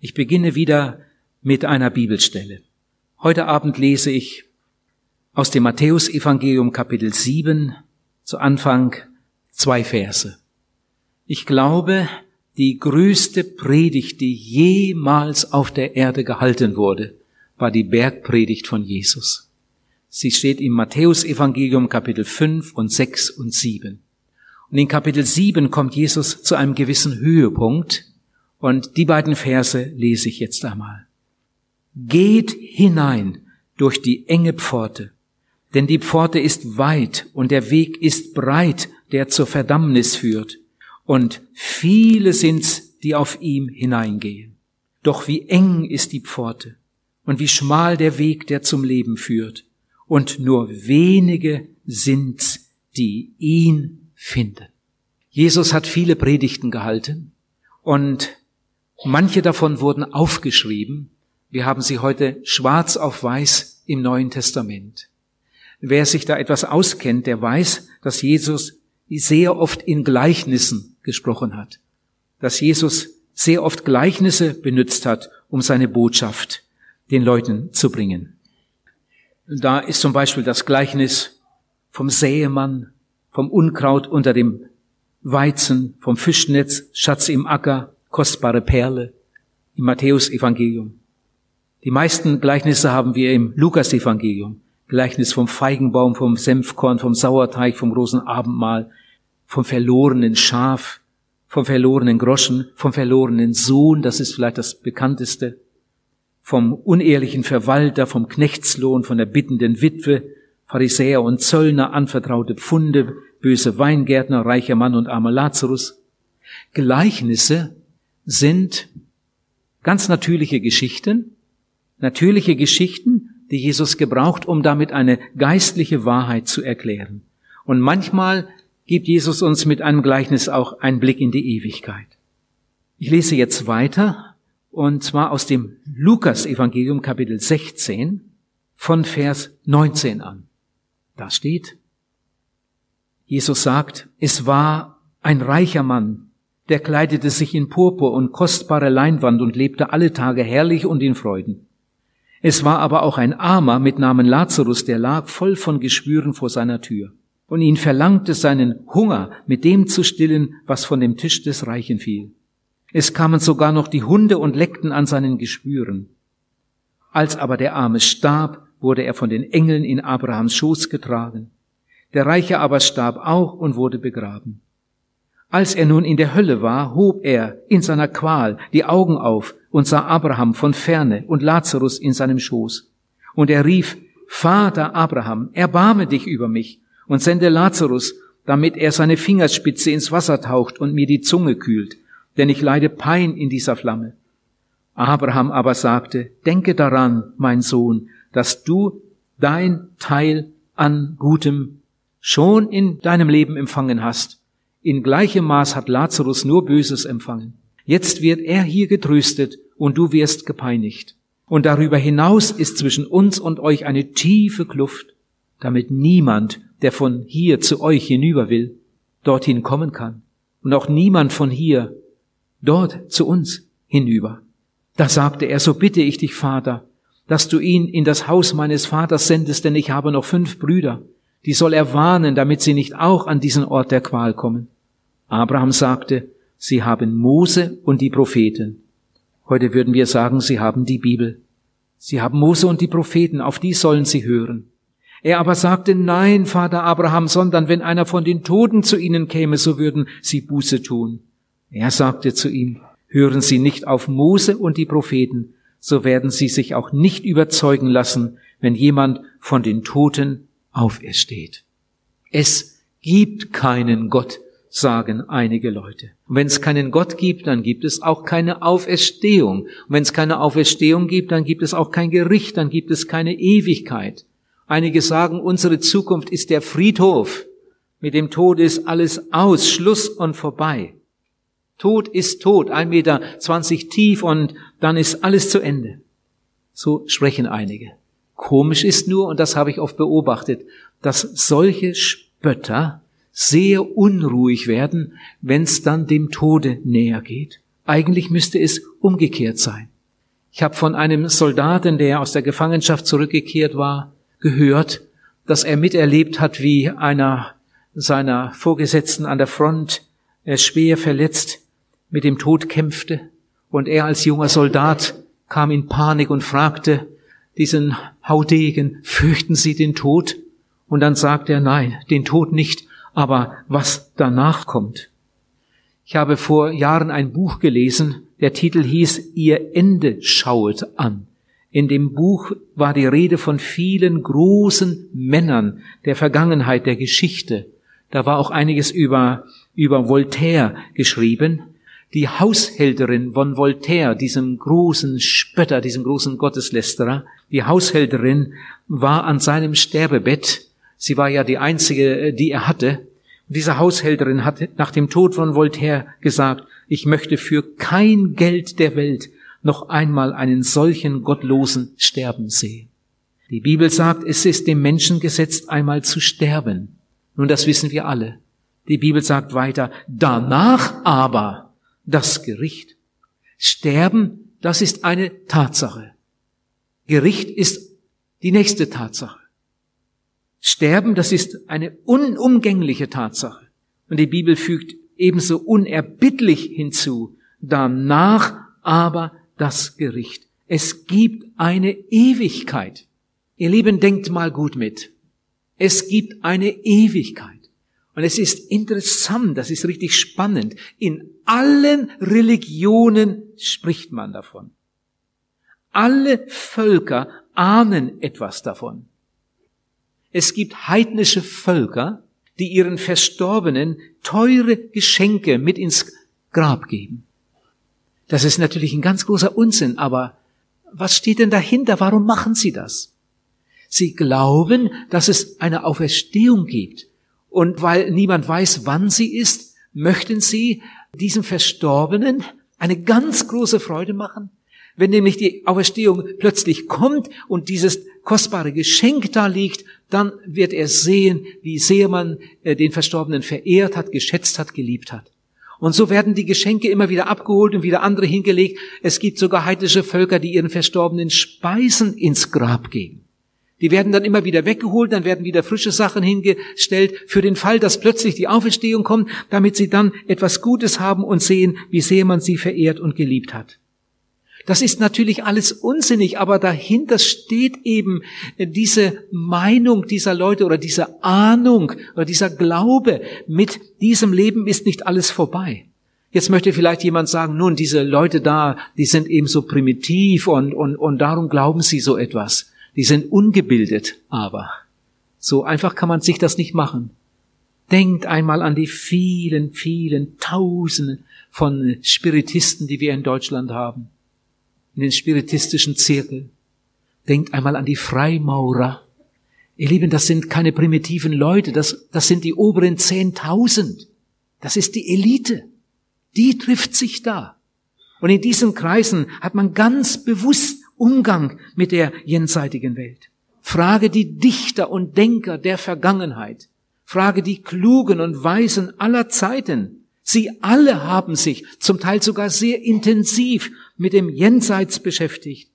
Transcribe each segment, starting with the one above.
Ich beginne wieder mit einer Bibelstelle. Heute Abend lese ich aus dem Matthäusevangelium Kapitel 7 zu Anfang zwei Verse. Ich glaube, die größte Predigt, die jemals auf der Erde gehalten wurde, war die Bergpredigt von Jesus. Sie steht im Matthäusevangelium Kapitel 5 und 6 und 7. Und in Kapitel 7 kommt Jesus zu einem gewissen Höhepunkt, und die beiden Verse lese ich jetzt einmal. Geht hinein durch die enge Pforte, denn die Pforte ist weit und der Weg ist breit, der zur Verdammnis führt, und viele sind's, die auf ihm hineingehen. Doch wie eng ist die Pforte und wie schmal der Weg, der zum Leben führt, und nur wenige sind's, die ihn finden. Jesus hat viele Predigten gehalten und Manche davon wurden aufgeschrieben. Wir haben sie heute schwarz auf weiß im Neuen Testament. Wer sich da etwas auskennt, der weiß, dass Jesus sehr oft in Gleichnissen gesprochen hat. Dass Jesus sehr oft Gleichnisse benutzt hat, um seine Botschaft den Leuten zu bringen. Da ist zum Beispiel das Gleichnis vom Säemann, vom Unkraut unter dem Weizen, vom Fischnetz, Schatz im Acker, kostbare Perle im Matthäusevangelium. Die meisten Gleichnisse haben wir im Lukasevangelium. Gleichnis vom Feigenbaum, vom Senfkorn, vom Sauerteig, vom großen Abendmahl, vom verlorenen Schaf, vom verlorenen Groschen, vom verlorenen Sohn, das ist vielleicht das bekannteste, vom unehrlichen Verwalter, vom Knechtslohn, von der bittenden Witwe, Pharisäer und Zöllner, anvertraute Pfunde, böse Weingärtner, reicher Mann und armer Lazarus. Gleichnisse, sind ganz natürliche Geschichten, natürliche Geschichten, die Jesus gebraucht, um damit eine geistliche Wahrheit zu erklären. Und manchmal gibt Jesus uns mit einem Gleichnis auch einen Blick in die Ewigkeit. Ich lese jetzt weiter, und zwar aus dem Lukas-Evangelium Kapitel 16 von Vers 19 an. Da steht, Jesus sagt, es war ein reicher Mann, der kleidete sich in Purpur und kostbare Leinwand und lebte alle Tage herrlich und in Freuden. Es war aber auch ein Armer mit Namen Lazarus, der lag voll von Geschwüren vor seiner Tür. Und ihn verlangte seinen Hunger mit dem zu stillen, was von dem Tisch des Reichen fiel. Es kamen sogar noch die Hunde und leckten an seinen Geschwüren. Als aber der Arme starb, wurde er von den Engeln in Abrahams Schoß getragen. Der Reiche aber starb auch und wurde begraben. Als er nun in der Hölle war, hob er in seiner Qual die Augen auf und sah Abraham von ferne und Lazarus in seinem Schoß. Und er rief, Vater Abraham, erbarme dich über mich und sende Lazarus, damit er seine Fingerspitze ins Wasser taucht und mir die Zunge kühlt, denn ich leide Pein in dieser Flamme. Abraham aber sagte, denke daran, mein Sohn, dass du dein Teil an Gutem schon in deinem Leben empfangen hast in gleichem Maß hat Lazarus nur Böses empfangen. Jetzt wird er hier getröstet und du wirst gepeinigt. Und darüber hinaus ist zwischen uns und euch eine tiefe Kluft, damit niemand, der von hier zu euch hinüber will, dorthin kommen kann. Und auch niemand von hier dort zu uns hinüber. Da sagte er, so bitte ich dich, Vater, dass du ihn in das Haus meines Vaters sendest, denn ich habe noch fünf Brüder die soll er warnen, damit sie nicht auch an diesen Ort der Qual kommen. Abraham sagte, sie haben Mose und die Propheten. Heute würden wir sagen, sie haben die Bibel. Sie haben Mose und die Propheten, auf die sollen sie hören. Er aber sagte, nein, Vater Abraham, sondern wenn einer von den Toten zu ihnen käme, so würden sie Buße tun. Er sagte zu ihm, hören Sie nicht auf Mose und die Propheten, so werden Sie sich auch nicht überzeugen lassen, wenn jemand von den Toten aufersteht. Es gibt keinen Gott, sagen einige Leute. Wenn es keinen Gott gibt, dann gibt es auch keine Auferstehung. Wenn es keine Auferstehung gibt, dann gibt es auch kein Gericht, dann gibt es keine Ewigkeit. Einige sagen, unsere Zukunft ist der Friedhof. Mit dem Tod ist alles aus, Schluss und vorbei. Tod ist tot, ein Meter zwanzig tief und dann ist alles zu Ende. So sprechen einige. Komisch ist nur, und das habe ich oft beobachtet, dass solche Spötter sehr unruhig werden, wenn es dann dem Tode näher geht. Eigentlich müsste es umgekehrt sein. Ich habe von einem Soldaten, der aus der Gefangenschaft zurückgekehrt war, gehört, dass er miterlebt hat, wie einer seiner Vorgesetzten an der Front schwer verletzt mit dem Tod kämpfte und er als junger Soldat kam in Panik und fragte diesen Haudegen, fürchten Sie den Tod? Und dann sagt er, nein, den Tod nicht, aber was danach kommt. Ich habe vor Jahren ein Buch gelesen, der Titel hieß Ihr Ende schauet an. In dem Buch war die Rede von vielen großen Männern der Vergangenheit, der Geschichte. Da war auch einiges über, über Voltaire geschrieben. Die Haushälterin von Voltaire, diesem großen Spötter, diesem großen Gotteslästerer, die Haushälterin war an seinem Sterbebett. Sie war ja die einzige, die er hatte. Und diese Haushälterin hat nach dem Tod von Voltaire gesagt, ich möchte für kein Geld der Welt noch einmal einen solchen Gottlosen sterben sehen. Die Bibel sagt, es ist dem Menschen gesetzt, einmal zu sterben. Nun, das wissen wir alle. Die Bibel sagt weiter, danach aber das Gericht. Sterben, das ist eine Tatsache. Gericht ist die nächste Tatsache. Sterben, das ist eine unumgängliche Tatsache. Und die Bibel fügt ebenso unerbittlich hinzu, danach aber das Gericht. Es gibt eine Ewigkeit. Ihr Lieben, denkt mal gut mit. Es gibt eine Ewigkeit. Und es ist interessant, das ist richtig spannend. In allen Religionen spricht man davon. Alle Völker ahnen etwas davon. Es gibt heidnische Völker, die ihren Verstorbenen teure Geschenke mit ins Grab geben. Das ist natürlich ein ganz großer Unsinn, aber was steht denn dahinter? Warum machen sie das? Sie glauben, dass es eine Auferstehung gibt. Und weil niemand weiß, wann sie ist, möchten sie diesem Verstorbenen eine ganz große Freude machen. Wenn nämlich die Auferstehung plötzlich kommt und dieses kostbare Geschenk da liegt, dann wird er sehen, wie sehr man äh, den Verstorbenen verehrt hat, geschätzt hat, geliebt hat. Und so werden die Geschenke immer wieder abgeholt und wieder andere hingelegt. Es gibt sogar heidnische Völker, die ihren Verstorbenen Speisen ins Grab geben. Die werden dann immer wieder weggeholt, dann werden wieder frische Sachen hingestellt, für den Fall, dass plötzlich die Auferstehung kommt, damit sie dann etwas Gutes haben und sehen, wie sehr man sie verehrt und geliebt hat. Das ist natürlich alles unsinnig, aber dahinter steht eben diese Meinung dieser Leute oder diese Ahnung oder dieser Glaube, mit diesem Leben ist nicht alles vorbei. Jetzt möchte vielleicht jemand sagen, nun, diese Leute da, die sind eben so primitiv und, und, und darum glauben sie so etwas. Die sind ungebildet, aber so einfach kann man sich das nicht machen. Denkt einmal an die vielen, vielen Tausenden von Spiritisten, die wir in Deutschland haben in den spiritistischen Zirkel. Denkt einmal an die Freimaurer. Ihr Lieben, das sind keine primitiven Leute, das, das sind die oberen Zehntausend. Das ist die Elite. Die trifft sich da. Und in diesen Kreisen hat man ganz bewusst Umgang mit der jenseitigen Welt. Frage die Dichter und Denker der Vergangenheit. Frage die Klugen und Weisen aller Zeiten. Sie alle haben sich zum Teil sogar sehr intensiv mit dem Jenseits beschäftigt,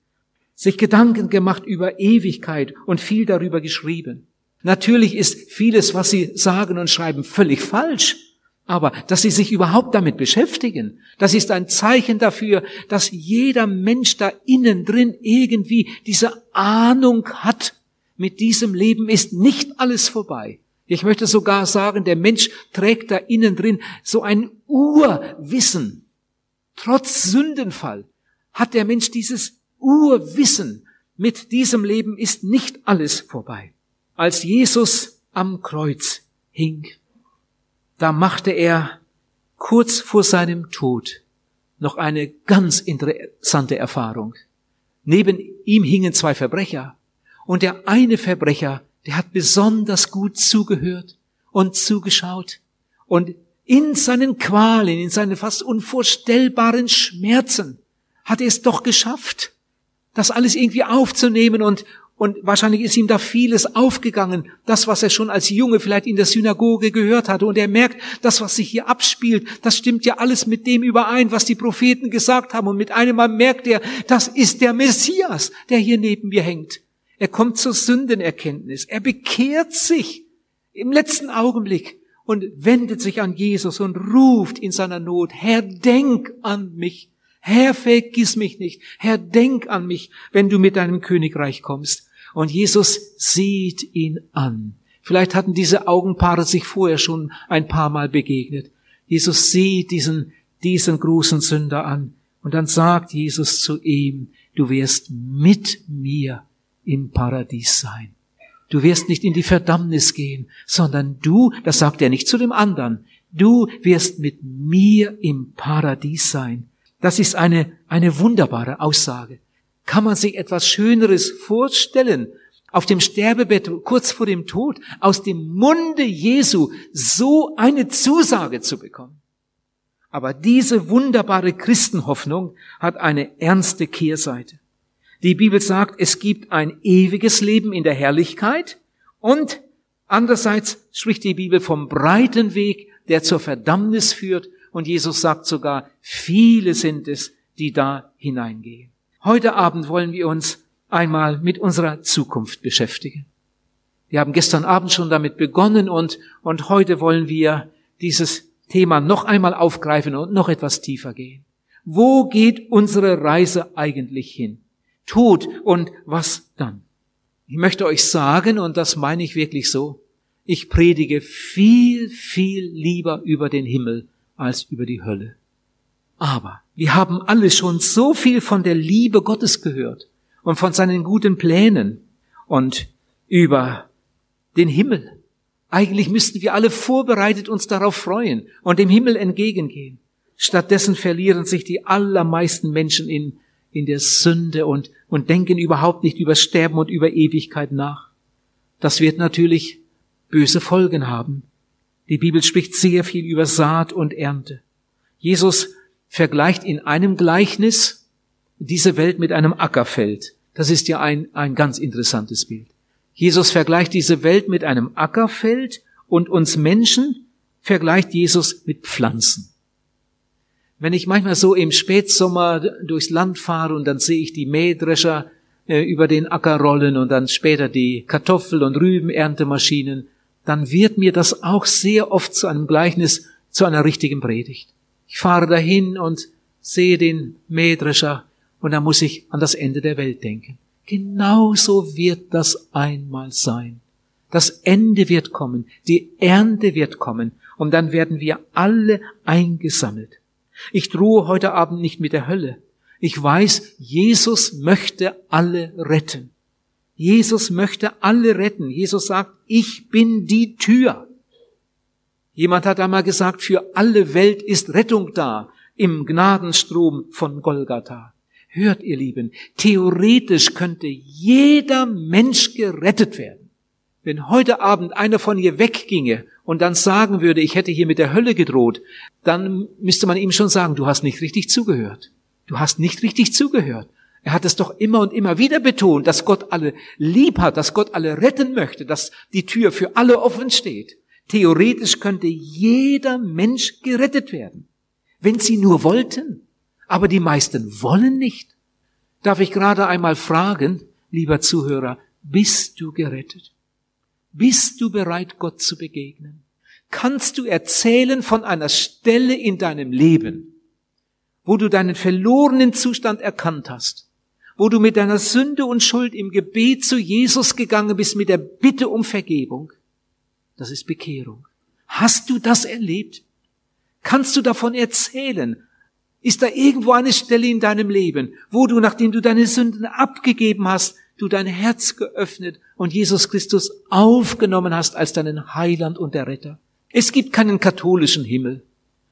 sich Gedanken gemacht über Ewigkeit und viel darüber geschrieben. Natürlich ist vieles, was sie sagen und schreiben, völlig falsch. Aber dass sie sich überhaupt damit beschäftigen, das ist ein Zeichen dafür, dass jeder Mensch da innen drin irgendwie diese Ahnung hat, mit diesem Leben ist nicht alles vorbei. Ich möchte sogar sagen, der Mensch trägt da innen drin so ein Urwissen. Trotz Sündenfall hat der Mensch dieses Urwissen, mit diesem Leben ist nicht alles vorbei. Als Jesus am Kreuz hing, da machte er kurz vor seinem Tod noch eine ganz interessante Erfahrung. Neben ihm hingen zwei Verbrecher und der eine Verbrecher, der hat besonders gut zugehört und zugeschaut und in seinen Qualen, in seinen fast unvorstellbaren Schmerzen hat er es doch geschafft, das alles irgendwie aufzunehmen und, Und wahrscheinlich ist ihm da vieles aufgegangen, das, was er schon als Junge vielleicht in der Synagoge gehört hatte. Und er merkt, das, was sich hier abspielt, das stimmt ja alles mit dem überein, was die Propheten gesagt haben. Und mit einem Mal merkt er, das ist der Messias, der hier neben mir hängt. Er kommt zur Sündenerkenntnis. Er bekehrt sich im letzten Augenblick und wendet sich an Jesus und ruft in seiner Not, Herr, denk an mich. Herr, vergiss mich nicht. Herr, denk an mich, wenn du mit deinem Königreich kommst. Und Jesus sieht ihn an. Vielleicht hatten diese Augenpaare sich vorher schon ein paar Mal begegnet. Jesus sieht diesen, diesen großen Sünder an. Und dann sagt Jesus zu ihm, du wirst mit mir im Paradies sein. Du wirst nicht in die Verdammnis gehen, sondern du, das sagt er nicht zu dem anderen, du wirst mit mir im Paradies sein. Das ist eine, eine wunderbare Aussage. Kann man sich etwas Schöneres vorstellen, auf dem Sterbebett kurz vor dem Tod aus dem Munde Jesu so eine Zusage zu bekommen? Aber diese wunderbare Christenhoffnung hat eine ernste Kehrseite. Die Bibel sagt, es gibt ein ewiges Leben in der Herrlichkeit und andererseits spricht die Bibel vom breiten Weg, der zur Verdammnis führt und Jesus sagt sogar, viele sind es, die da hineingehen. Heute Abend wollen wir uns einmal mit unserer Zukunft beschäftigen. Wir haben gestern Abend schon damit begonnen und, und heute wollen wir dieses Thema noch einmal aufgreifen und noch etwas tiefer gehen. Wo geht unsere Reise eigentlich hin? Tod und was dann? Ich möchte euch sagen, und das meine ich wirklich so, ich predige viel, viel lieber über den Himmel als über die Hölle. Aber wir haben alle schon so viel von der Liebe Gottes gehört und von seinen guten Plänen und über den Himmel. Eigentlich müssten wir alle vorbereitet uns darauf freuen und dem Himmel entgegengehen. Stattdessen verlieren sich die allermeisten Menschen in, in der Sünde und, und denken überhaupt nicht über Sterben und über Ewigkeit nach. Das wird natürlich böse Folgen haben. Die Bibel spricht sehr viel über Saat und Ernte. Jesus vergleicht in einem Gleichnis diese Welt mit einem Ackerfeld. Das ist ja ein, ein ganz interessantes Bild. Jesus vergleicht diese Welt mit einem Ackerfeld und uns Menschen vergleicht Jesus mit Pflanzen. Wenn ich manchmal so im Spätsommer durchs Land fahre und dann sehe ich die Mähdrescher äh, über den Acker rollen und dann später die Kartoffel- und Rübenerntemaschinen, dann wird mir das auch sehr oft zu einem Gleichnis, zu einer richtigen Predigt. Ich fahre dahin und sehe den Mähdrescher und dann muss ich an das Ende der Welt denken. Genauso wird das einmal sein. Das Ende wird kommen, die Ernte wird kommen und dann werden wir alle eingesammelt. Ich drohe heute Abend nicht mit der Hölle. Ich weiß, Jesus möchte alle retten. Jesus möchte alle retten. Jesus sagt, ich bin die Tür. Jemand hat einmal gesagt, für alle Welt ist Rettung da im Gnadenstrom von Golgatha. Hört ihr Lieben, theoretisch könnte jeder Mensch gerettet werden. Wenn heute Abend einer von hier wegginge und dann sagen würde, ich hätte hier mit der Hölle gedroht, dann müsste man ihm schon sagen, du hast nicht richtig zugehört. Du hast nicht richtig zugehört. Er hat es doch immer und immer wieder betont, dass Gott alle lieb hat, dass Gott alle retten möchte, dass die Tür für alle offen steht. Theoretisch könnte jeder Mensch gerettet werden, wenn sie nur wollten. Aber die meisten wollen nicht. Darf ich gerade einmal fragen, lieber Zuhörer, bist du gerettet? Bist du bereit, Gott zu begegnen? Kannst du erzählen von einer Stelle in deinem Leben, wo du deinen verlorenen Zustand erkannt hast wo du mit deiner Sünde und Schuld im Gebet zu Jesus gegangen bist mit der Bitte um Vergebung, das ist Bekehrung. Hast du das erlebt? Kannst du davon erzählen? Ist da irgendwo eine Stelle in deinem Leben, wo du, nachdem du deine Sünden abgegeben hast, du dein Herz geöffnet und Jesus Christus aufgenommen hast als deinen Heiland und der Retter? Es gibt keinen katholischen Himmel.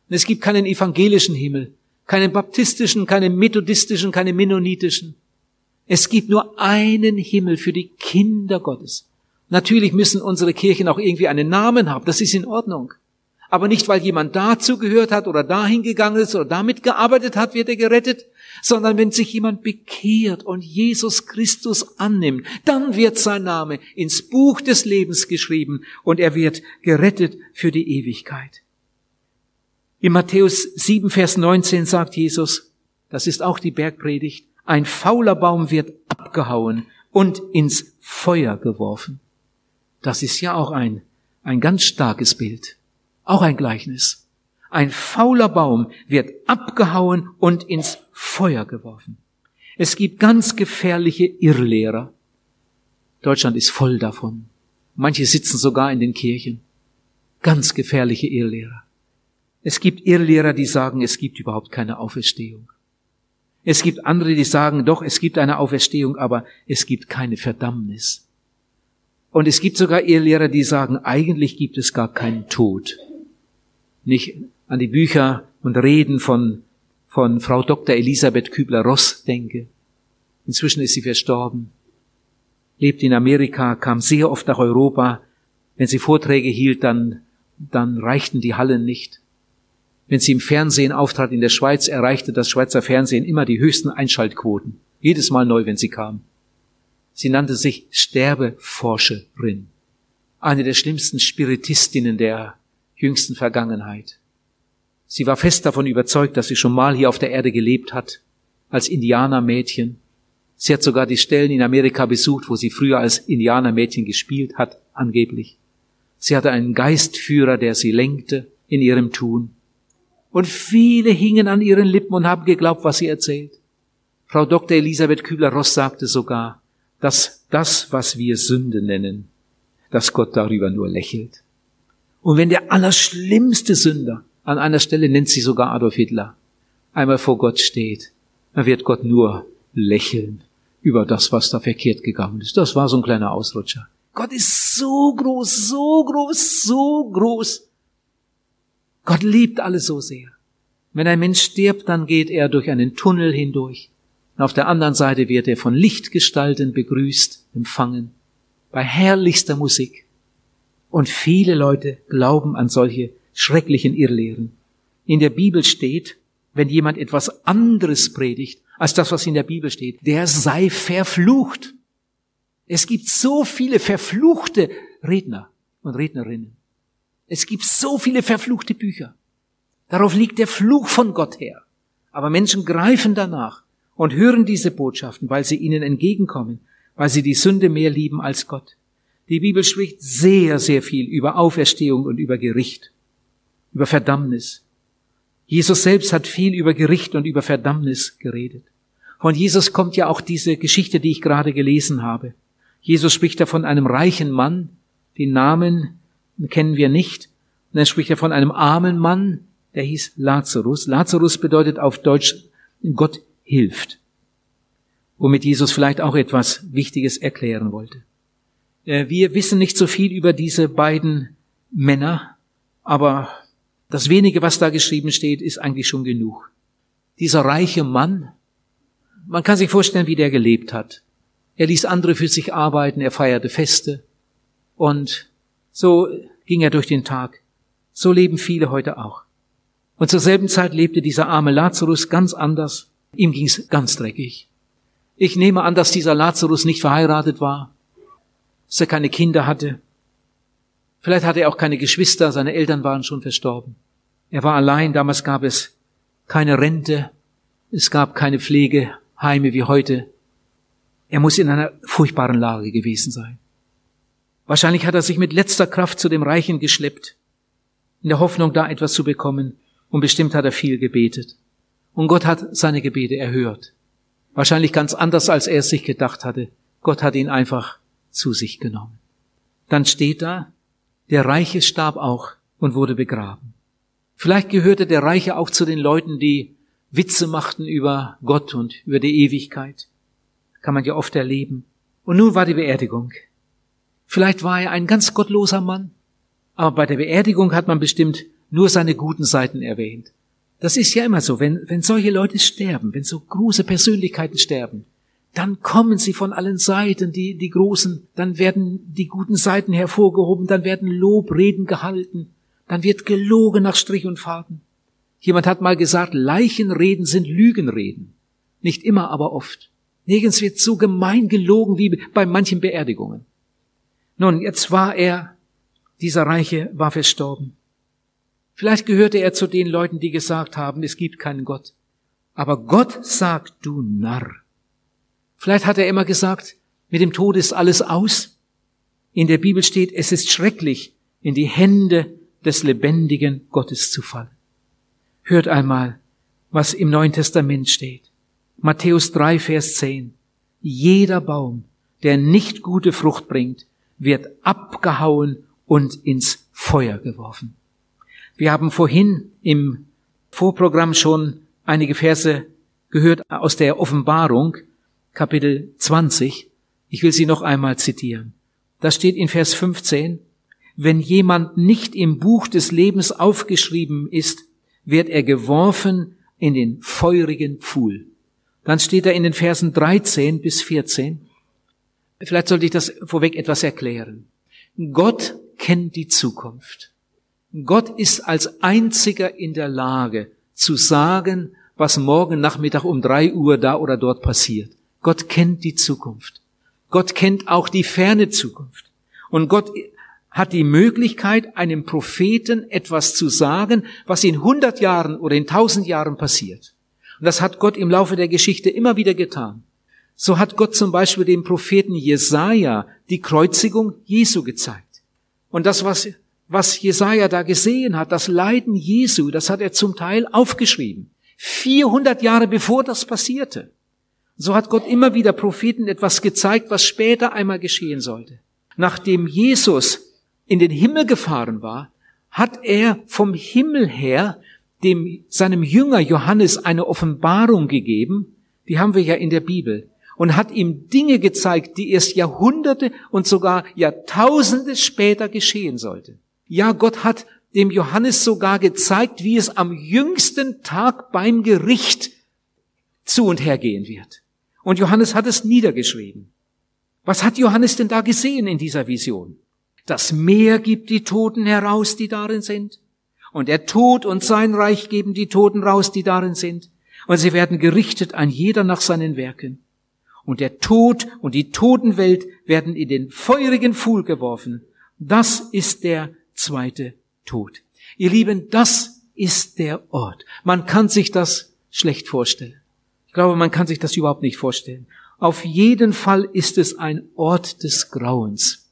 Es gibt keinen evangelischen Himmel, keinen baptistischen, keinen methodistischen, keinen mennonitischen. Es gibt nur einen Himmel für die Kinder Gottes. Natürlich müssen unsere Kirchen auch irgendwie einen Namen haben, das ist in Ordnung. Aber nicht, weil jemand dazu gehört hat oder dahin gegangen ist oder damit gearbeitet hat, wird er gerettet, sondern wenn sich jemand bekehrt und Jesus Christus annimmt, dann wird sein Name ins Buch des Lebens geschrieben und er wird gerettet für die Ewigkeit. In Matthäus 7, Vers 19 sagt Jesus, das ist auch die Bergpredigt, ein fauler Baum wird abgehauen und ins Feuer geworfen. Das ist ja auch ein, ein ganz starkes Bild. Auch ein Gleichnis. Ein fauler Baum wird abgehauen und ins Feuer geworfen. Es gibt ganz gefährliche Irrlehrer. Deutschland ist voll davon. Manche sitzen sogar in den Kirchen. Ganz gefährliche Irrlehrer. Es gibt Irrlehrer, die sagen, es gibt überhaupt keine Auferstehung. Es gibt andere, die sagen, doch, es gibt eine Auferstehung, aber es gibt keine Verdammnis. Und es gibt sogar Irrlehrer, die sagen, eigentlich gibt es gar keinen Tod. Nicht an die Bücher und Reden von, von Frau Dr. Elisabeth Kübler-Ross denke. Inzwischen ist sie verstorben. Lebt in Amerika, kam sehr oft nach Europa. Wenn sie Vorträge hielt, dann, dann reichten die Hallen nicht. Wenn sie im Fernsehen auftrat in der Schweiz, erreichte das Schweizer Fernsehen immer die höchsten Einschaltquoten. Jedes Mal neu, wenn sie kam. Sie nannte sich Sterbeforscherin. Eine der schlimmsten Spiritistinnen der jüngsten Vergangenheit. Sie war fest davon überzeugt, dass sie schon mal hier auf der Erde gelebt hat, als Indianermädchen. Sie hat sogar die Stellen in Amerika besucht, wo sie früher als Indianermädchen gespielt hat, angeblich. Sie hatte einen Geistführer, der sie lenkte in ihrem Tun. Und viele hingen an ihren Lippen und haben geglaubt, was sie erzählt. Frau Dr. Elisabeth Kübler-Ross sagte sogar, dass das, was wir Sünde nennen, dass Gott darüber nur lächelt. Und wenn der allerschlimmste Sünder, an einer Stelle nennt sie sogar Adolf Hitler, einmal vor Gott steht, dann wird Gott nur lächeln über das, was da verkehrt gegangen ist. Das war so ein kleiner Ausrutscher. Gott ist so groß, so groß, so groß. Gott liebt alle so sehr. Wenn ein Mensch stirbt, dann geht er durch einen Tunnel hindurch. Und auf der anderen Seite wird er von Lichtgestalten begrüßt, empfangen, bei herrlichster Musik. Und viele Leute glauben an solche schrecklichen Irrlehren. In der Bibel steht, wenn jemand etwas anderes predigt als das, was in der Bibel steht, der sei verflucht. Es gibt so viele verfluchte Redner und Rednerinnen. Es gibt so viele verfluchte Bücher. Darauf liegt der Fluch von Gott her. Aber Menschen greifen danach und hören diese Botschaften, weil sie ihnen entgegenkommen, weil sie die Sünde mehr lieben als Gott. Die Bibel spricht sehr, sehr viel über Auferstehung und über Gericht, über Verdammnis. Jesus selbst hat viel über Gericht und über Verdammnis geredet. Von Jesus kommt ja auch diese Geschichte, die ich gerade gelesen habe. Jesus spricht da von einem reichen Mann, den Namen kennen wir nicht. Und dann spricht er von einem armen Mann, der hieß Lazarus. Lazarus bedeutet auf Deutsch, Gott hilft. Womit Jesus vielleicht auch etwas Wichtiges erklären wollte. Äh, wir wissen nicht so viel über diese beiden Männer, aber das wenige, was da geschrieben steht, ist eigentlich schon genug. Dieser reiche Mann, man kann sich vorstellen, wie der gelebt hat. Er ließ andere für sich arbeiten, er feierte Feste und so ging er durch den Tag. So leben viele heute auch. Und zur selben Zeit lebte dieser arme Lazarus ganz anders. Ihm ging's ganz dreckig. Ich nehme an, dass dieser Lazarus nicht verheiratet war, dass er keine Kinder hatte. Vielleicht hatte er auch keine Geschwister, seine Eltern waren schon verstorben. Er war allein, damals gab es keine Rente, es gab keine Pflegeheime wie heute. Er muss in einer furchtbaren Lage gewesen sein. Wahrscheinlich hat er sich mit letzter Kraft zu dem Reichen geschleppt, in der Hoffnung, da etwas zu bekommen, und bestimmt hat er viel gebetet. Und Gott hat seine Gebete erhört. Wahrscheinlich ganz anders, als er es sich gedacht hatte. Gott hat ihn einfach zu sich genommen. Dann steht da, der Reiche starb auch und wurde begraben. Vielleicht gehörte der Reiche auch zu den Leuten, die Witze machten über Gott und über die Ewigkeit. Kann man ja oft erleben. Und nun war die Beerdigung. Vielleicht war er ein ganz gottloser Mann, aber bei der Beerdigung hat man bestimmt nur seine guten Seiten erwähnt. Das ist ja immer so, wenn, wenn solche Leute sterben, wenn so große Persönlichkeiten sterben, dann kommen sie von allen Seiten, die, die großen, dann werden die guten Seiten hervorgehoben, dann werden Lobreden gehalten, dann wird gelogen nach Strich und Faden. Jemand hat mal gesagt, Leichenreden sind Lügenreden. Nicht immer, aber oft. Nirgends wird so gemein gelogen wie bei manchen Beerdigungen. Nun, jetzt war er, dieser Reiche war verstorben. Vielleicht gehörte er zu den Leuten, die gesagt haben, es gibt keinen Gott. Aber Gott sagt, du Narr. Vielleicht hat er immer gesagt, mit dem Tod ist alles aus. In der Bibel steht, es ist schrecklich, in die Hände des lebendigen Gottes zu fallen. Hört einmal, was im Neuen Testament steht. Matthäus 3, Vers 10. Jeder Baum, der nicht gute Frucht bringt, wird abgehauen und ins Feuer geworfen. Wir haben vorhin im Vorprogramm schon einige Verse gehört aus der Offenbarung, Kapitel 20. Ich will sie noch einmal zitieren. Da steht in Vers 15, wenn jemand nicht im Buch des Lebens aufgeschrieben ist, wird er geworfen in den feurigen Pfuhl. Dann steht er in den Versen 13 bis 14. Vielleicht sollte ich das vorweg etwas erklären. Gott kennt die Zukunft. Gott ist als einziger in der Lage zu sagen, was morgen Nachmittag um drei Uhr da oder dort passiert. Gott kennt die Zukunft. Gott kennt auch die ferne Zukunft. Und Gott hat die Möglichkeit, einem Propheten etwas zu sagen, was in hundert Jahren oder in tausend Jahren passiert. Und das hat Gott im Laufe der Geschichte immer wieder getan. So hat Gott zum Beispiel dem Propheten Jesaja die Kreuzigung Jesu gezeigt. Und das, was, was Jesaja da gesehen hat, das Leiden Jesu, das hat er zum Teil aufgeschrieben. 400 Jahre bevor das passierte. So hat Gott immer wieder Propheten etwas gezeigt, was später einmal geschehen sollte. Nachdem Jesus in den Himmel gefahren war, hat er vom Himmel her dem, seinem Jünger Johannes eine Offenbarung gegeben, die haben wir ja in der Bibel, und hat ihm Dinge gezeigt, die erst Jahrhunderte und sogar Jahrtausende später geschehen sollte. Ja, Gott hat dem Johannes sogar gezeigt, wie es am jüngsten Tag beim Gericht zu und her gehen wird. Und Johannes hat es niedergeschrieben. Was hat Johannes denn da gesehen in dieser Vision? Das Meer gibt die Toten heraus, die darin sind. Und der Tod und sein Reich geben die Toten raus, die darin sind. Und sie werden gerichtet an jeder nach seinen Werken. Und der Tod und die Totenwelt werden in den feurigen Pfuhl geworfen. Das ist der zweite Tod. Ihr Lieben, das ist der Ort. Man kann sich das schlecht vorstellen. Ich glaube, man kann sich das überhaupt nicht vorstellen. Auf jeden Fall ist es ein Ort des Grauens.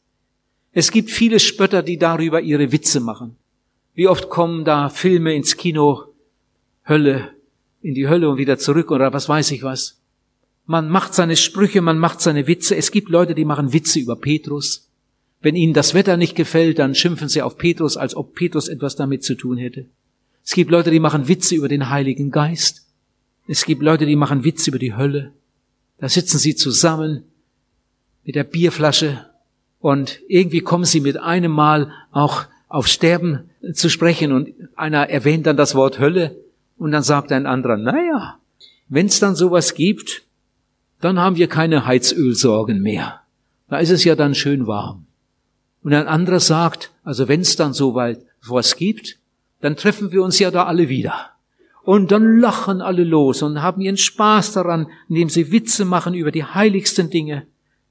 Es gibt viele Spötter, die darüber ihre Witze machen. Wie oft kommen da Filme ins Kino, Hölle, in die Hölle und wieder zurück oder was weiß ich was. Man macht seine Sprüche, man macht seine Witze. Es gibt Leute, die machen Witze über Petrus. Wenn ihnen das Wetter nicht gefällt, dann schimpfen sie auf Petrus, als ob Petrus etwas damit zu tun hätte. Es gibt Leute, die machen Witze über den Heiligen Geist. Es gibt Leute, die machen Witze über die Hölle. Da sitzen sie zusammen mit der Bierflasche und irgendwie kommen sie mit einem Mal auch auf Sterben zu sprechen und einer erwähnt dann das Wort Hölle und dann sagt ein anderer, naja, wenn es dann sowas gibt, dann haben wir keine Heizölsorgen mehr. Da ist es ja dann schön warm. Und ein anderer sagt, also wenn es dann so weit was gibt, dann treffen wir uns ja da alle wieder. Und dann lachen alle los und haben ihren Spaß daran, indem sie Witze machen über die heiligsten Dinge,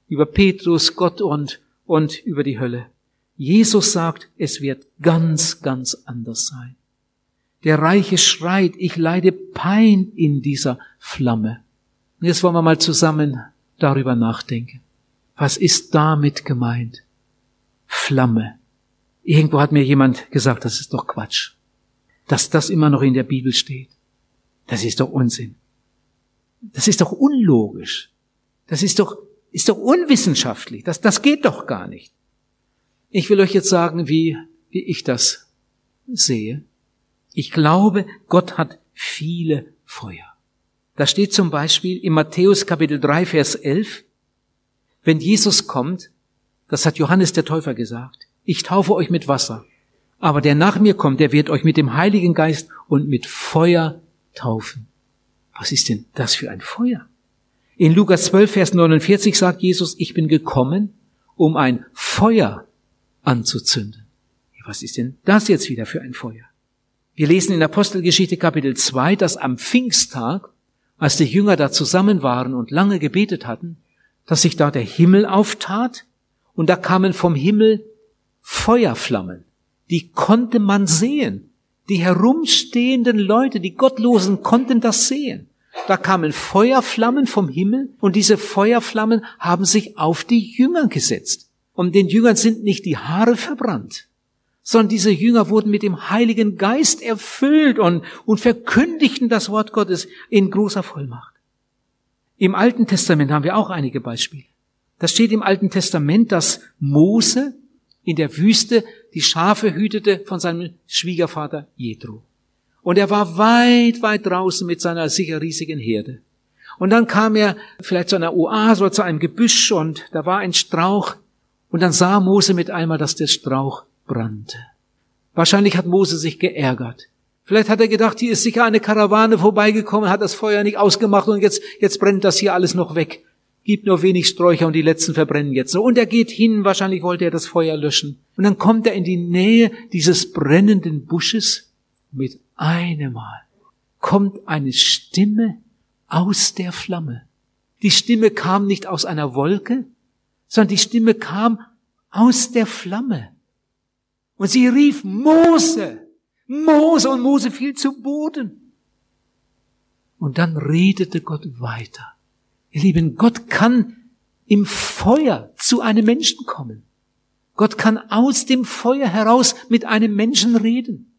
über Petrus, Gott und und über die Hölle. Jesus sagt, es wird ganz, ganz anders sein. Der Reiche schreit, ich leide Pein in dieser Flamme. Und jetzt wollen wir mal zusammen darüber nachdenken. Was ist damit gemeint? Flamme. Irgendwo hat mir jemand gesagt, das ist doch Quatsch. Dass das immer noch in der Bibel steht. Das ist doch Unsinn. Das ist doch unlogisch. Das ist doch ist doch unwissenschaftlich. Das, das geht doch gar nicht. Ich will euch jetzt sagen, wie, wie ich das sehe. Ich glaube, Gott hat viele Feuer. Da steht zum Beispiel in Matthäus Kapitel 3, Vers 11, wenn Jesus kommt, das hat Johannes der Täufer gesagt, ich taufe euch mit Wasser, aber der nach mir kommt, der wird euch mit dem Heiligen Geist und mit Feuer taufen. Was ist denn das für ein Feuer? In Lukas 12, Vers 49 sagt Jesus, ich bin gekommen, um ein Feuer anzuzünden. Was ist denn das jetzt wieder für ein Feuer? Wir lesen in Apostelgeschichte Kapitel 2, dass am Pfingsttag, als die Jünger da zusammen waren und lange gebetet hatten, dass sich da der Himmel auftat und da kamen vom Himmel Feuerflammen. Die konnte man sehen. Die herumstehenden Leute, die Gottlosen konnten das sehen. Da kamen Feuerflammen vom Himmel und diese Feuerflammen haben sich auf die Jünger gesetzt. Und den Jüngern sind nicht die Haare verbrannt, sondern diese Jünger wurden mit dem Heiligen Geist erfüllt und, und verkündigten das Wort Gottes in großer Vollmacht. Im Alten Testament haben wir auch einige Beispiele. Das steht im Alten Testament, dass Mose in der Wüste die Schafe hütete von seinem Schwiegervater Jethro. Und er war weit, weit draußen mit seiner sicher riesigen Herde. Und dann kam er vielleicht zu einer Oase oder zu einem Gebüsch und da war ein Strauch und dann sah Mose mit einmal, dass der Strauch brannte. Wahrscheinlich hat Mose sich geärgert. Vielleicht hat er gedacht, hier ist sicher eine Karawane vorbeigekommen, hat das Feuer nicht ausgemacht und jetzt, jetzt brennt das hier alles noch weg. Gibt nur wenig Sträucher und die letzten verbrennen jetzt. Und er geht hin, wahrscheinlich wollte er das Feuer löschen. Und dann kommt er in die Nähe dieses brennenden Busches. Mit einem Mal kommt eine Stimme aus der Flamme. Die Stimme kam nicht aus einer Wolke, sondern die Stimme kam aus der Flamme. Und sie rief Mose, Mose und Mose fiel zu Boden. Und dann redete Gott weiter. Ihr Lieben, Gott kann im Feuer zu einem Menschen kommen. Gott kann aus dem Feuer heraus mit einem Menschen reden.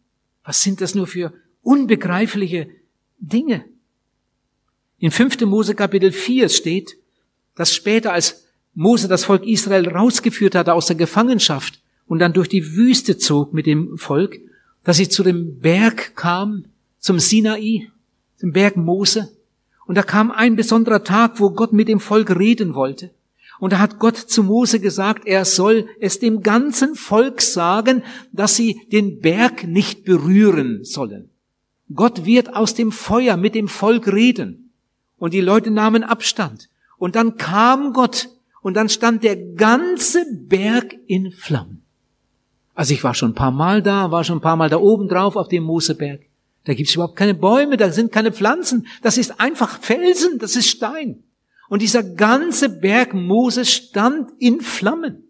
Was sind das nur für unbegreifliche Dinge? In 5. Mose Kapitel 4 steht, dass später als Mose das Volk Israel rausgeführt hatte aus der Gefangenschaft und dann durch die Wüste zog mit dem Volk, dass sie zu dem Berg kam, zum Sinai, zum Berg Mose. Und da kam ein besonderer Tag, wo Gott mit dem Volk reden wollte. Und da hat Gott zu Mose gesagt, er soll es dem ganzen Volk sagen, dass sie den Berg nicht berühren sollen. Gott wird aus dem Feuer mit dem Volk reden. Und die Leute nahmen Abstand. Und dann kam Gott und dann stand der ganze Berg in Flammen. Also ich war schon ein paar Mal da, war schon ein paar Mal da oben drauf auf dem Moseberg. Da gibt's überhaupt keine Bäume, da sind keine Pflanzen. Das ist einfach Felsen, das ist Stein. Und dieser ganze Berg Moses stand in Flammen.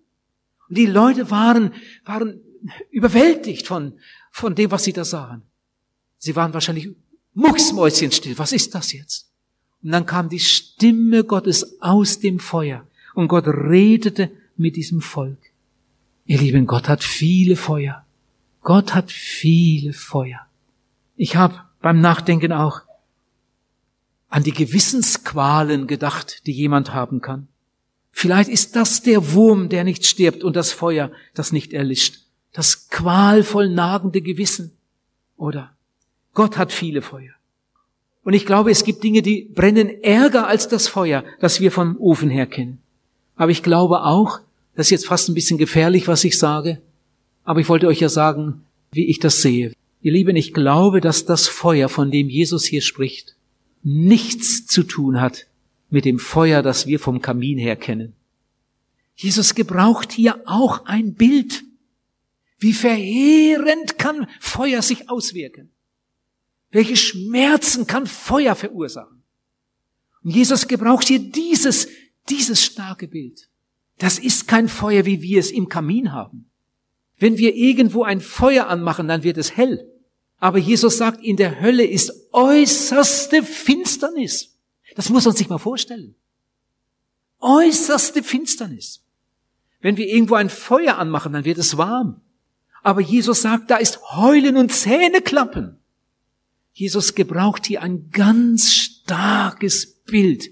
Und die Leute waren, waren überwältigt von, von dem, was sie da sahen. Sie waren wahrscheinlich mucksmäuschenstill. Was ist das jetzt? Und dann kam die Stimme Gottes aus dem Feuer. Und Gott redete mit diesem Volk. Ihr Lieben, Gott hat viele Feuer. Gott hat viele Feuer. Ich habe beim Nachdenken auch an die Gewissensqualen gedacht, die jemand haben kann. Vielleicht ist das der Wurm, der nicht stirbt und das Feuer, das nicht erlischt. Das qualvoll nagende Gewissen. Oder Gott hat viele Feuer. Und ich glaube, es gibt Dinge, die brennen ärger als das Feuer, das wir vom Ofen her kennen. Aber ich glaube auch, das ist jetzt fast ein bisschen gefährlich, was ich sage, aber ich wollte euch ja sagen, wie ich das sehe. Ihr Lieben, ich glaube, dass das Feuer, von dem Jesus hier spricht, nichts zu tun hat mit dem Feuer, das wir vom Kamin her kennen. Jesus gebraucht hier auch ein Bild. Wie verheerend kann Feuer sich auswirken? Welche Schmerzen kann Feuer verursachen? Und Jesus gebraucht hier dieses, dieses starke Bild. Das ist kein Feuer, wie wir es im Kamin haben. Wenn wir irgendwo ein Feuer anmachen, dann wird es hell. Aber Jesus sagt, in der Hölle ist äußerste Finsternis. Das muss man sich mal vorstellen. Äußerste Finsternis. Wenn wir irgendwo ein Feuer anmachen, dann wird es warm. Aber Jesus sagt, da ist Heulen und Zähneklappen. Jesus gebraucht hier ein ganz starkes Bild,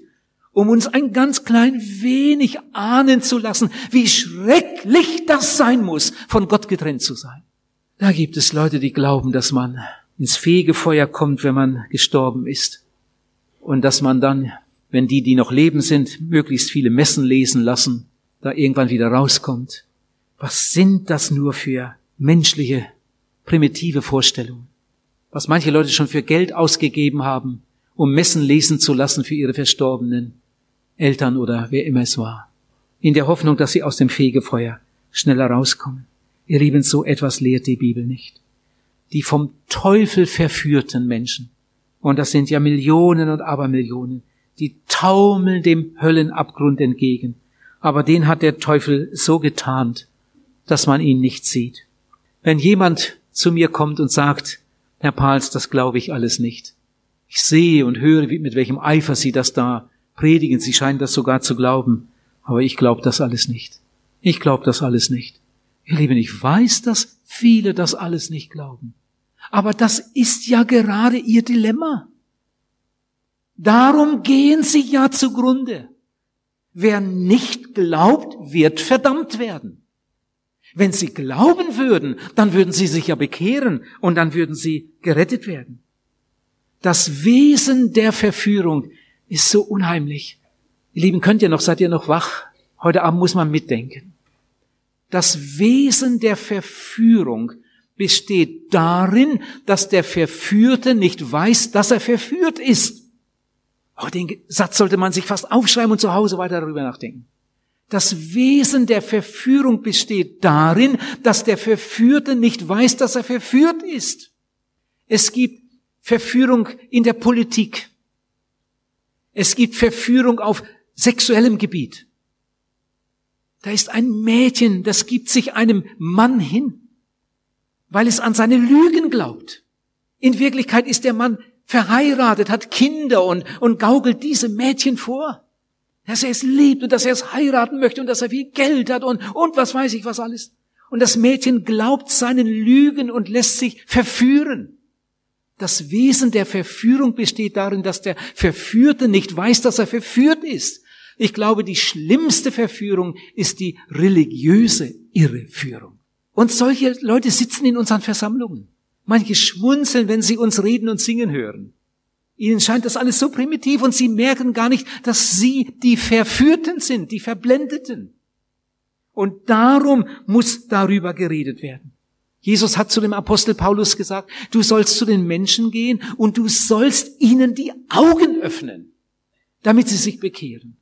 um uns ein ganz klein wenig ahnen zu lassen, wie schrecklich das sein muss, von Gott getrennt zu sein. Da gibt es Leute, die glauben, dass man ins Fegefeuer kommt, wenn man gestorben ist. Und dass man dann, wenn die, die noch leben sind, möglichst viele Messen lesen lassen, da irgendwann wieder rauskommt. Was sind das nur für menschliche, primitive Vorstellungen? Was manche Leute schon für Geld ausgegeben haben, um Messen lesen zu lassen für ihre verstorbenen Eltern oder wer immer es war. In der Hoffnung, dass sie aus dem Fegefeuer schneller rauskommen. Ihr Lieben, so etwas lehrt die Bibel nicht. Die vom Teufel verführten Menschen, und das sind ja Millionen und Abermillionen, die taumeln dem Höllenabgrund entgegen. Aber den hat der Teufel so getarnt, dass man ihn nicht sieht. Wenn jemand zu mir kommt und sagt, Herr Pals, das glaube ich alles nicht. Ich sehe und höre, mit welchem Eifer Sie das da predigen. Sie scheinen das sogar zu glauben. Aber ich glaube das alles nicht. Ich glaube das alles nicht. Ihr Lieben, ich weiß, dass viele das alles nicht glauben. Aber das ist ja gerade ihr Dilemma. Darum gehen sie ja zugrunde. Wer nicht glaubt, wird verdammt werden. Wenn sie glauben würden, dann würden sie sich ja bekehren und dann würden sie gerettet werden. Das Wesen der Verführung ist so unheimlich. Ihr Lieben, könnt ihr noch, seid ihr noch wach? Heute Abend muss man mitdenken. Das Wesen der Verführung besteht darin, dass der Verführte nicht weiß, dass er verführt ist. Oh, den Satz sollte man sich fast aufschreiben und zu Hause weiter darüber nachdenken. Das Wesen der Verführung besteht darin, dass der Verführte nicht weiß, dass er verführt ist. Es gibt Verführung in der Politik. Es gibt Verführung auf sexuellem Gebiet. Da ist ein Mädchen, das gibt sich einem Mann hin, weil es an seine Lügen glaubt. In Wirklichkeit ist der Mann verheiratet, hat Kinder und, und gaukelt diesem Mädchen vor, dass er es liebt und dass er es heiraten möchte und dass er viel Geld hat und, und was weiß ich was alles. Und das Mädchen glaubt seinen Lügen und lässt sich verführen. Das Wesen der Verführung besteht darin, dass der Verführte nicht weiß, dass er verführt ist. Ich glaube, die schlimmste Verführung ist die religiöse Irreführung. Und solche Leute sitzen in unseren Versammlungen. Manche schmunzeln, wenn sie uns reden und singen hören. Ihnen scheint das alles so primitiv und sie merken gar nicht, dass sie die Verführten sind, die Verblendeten. Und darum muss darüber geredet werden. Jesus hat zu dem Apostel Paulus gesagt, du sollst zu den Menschen gehen und du sollst ihnen die Augen öffnen, damit sie sich bekehren.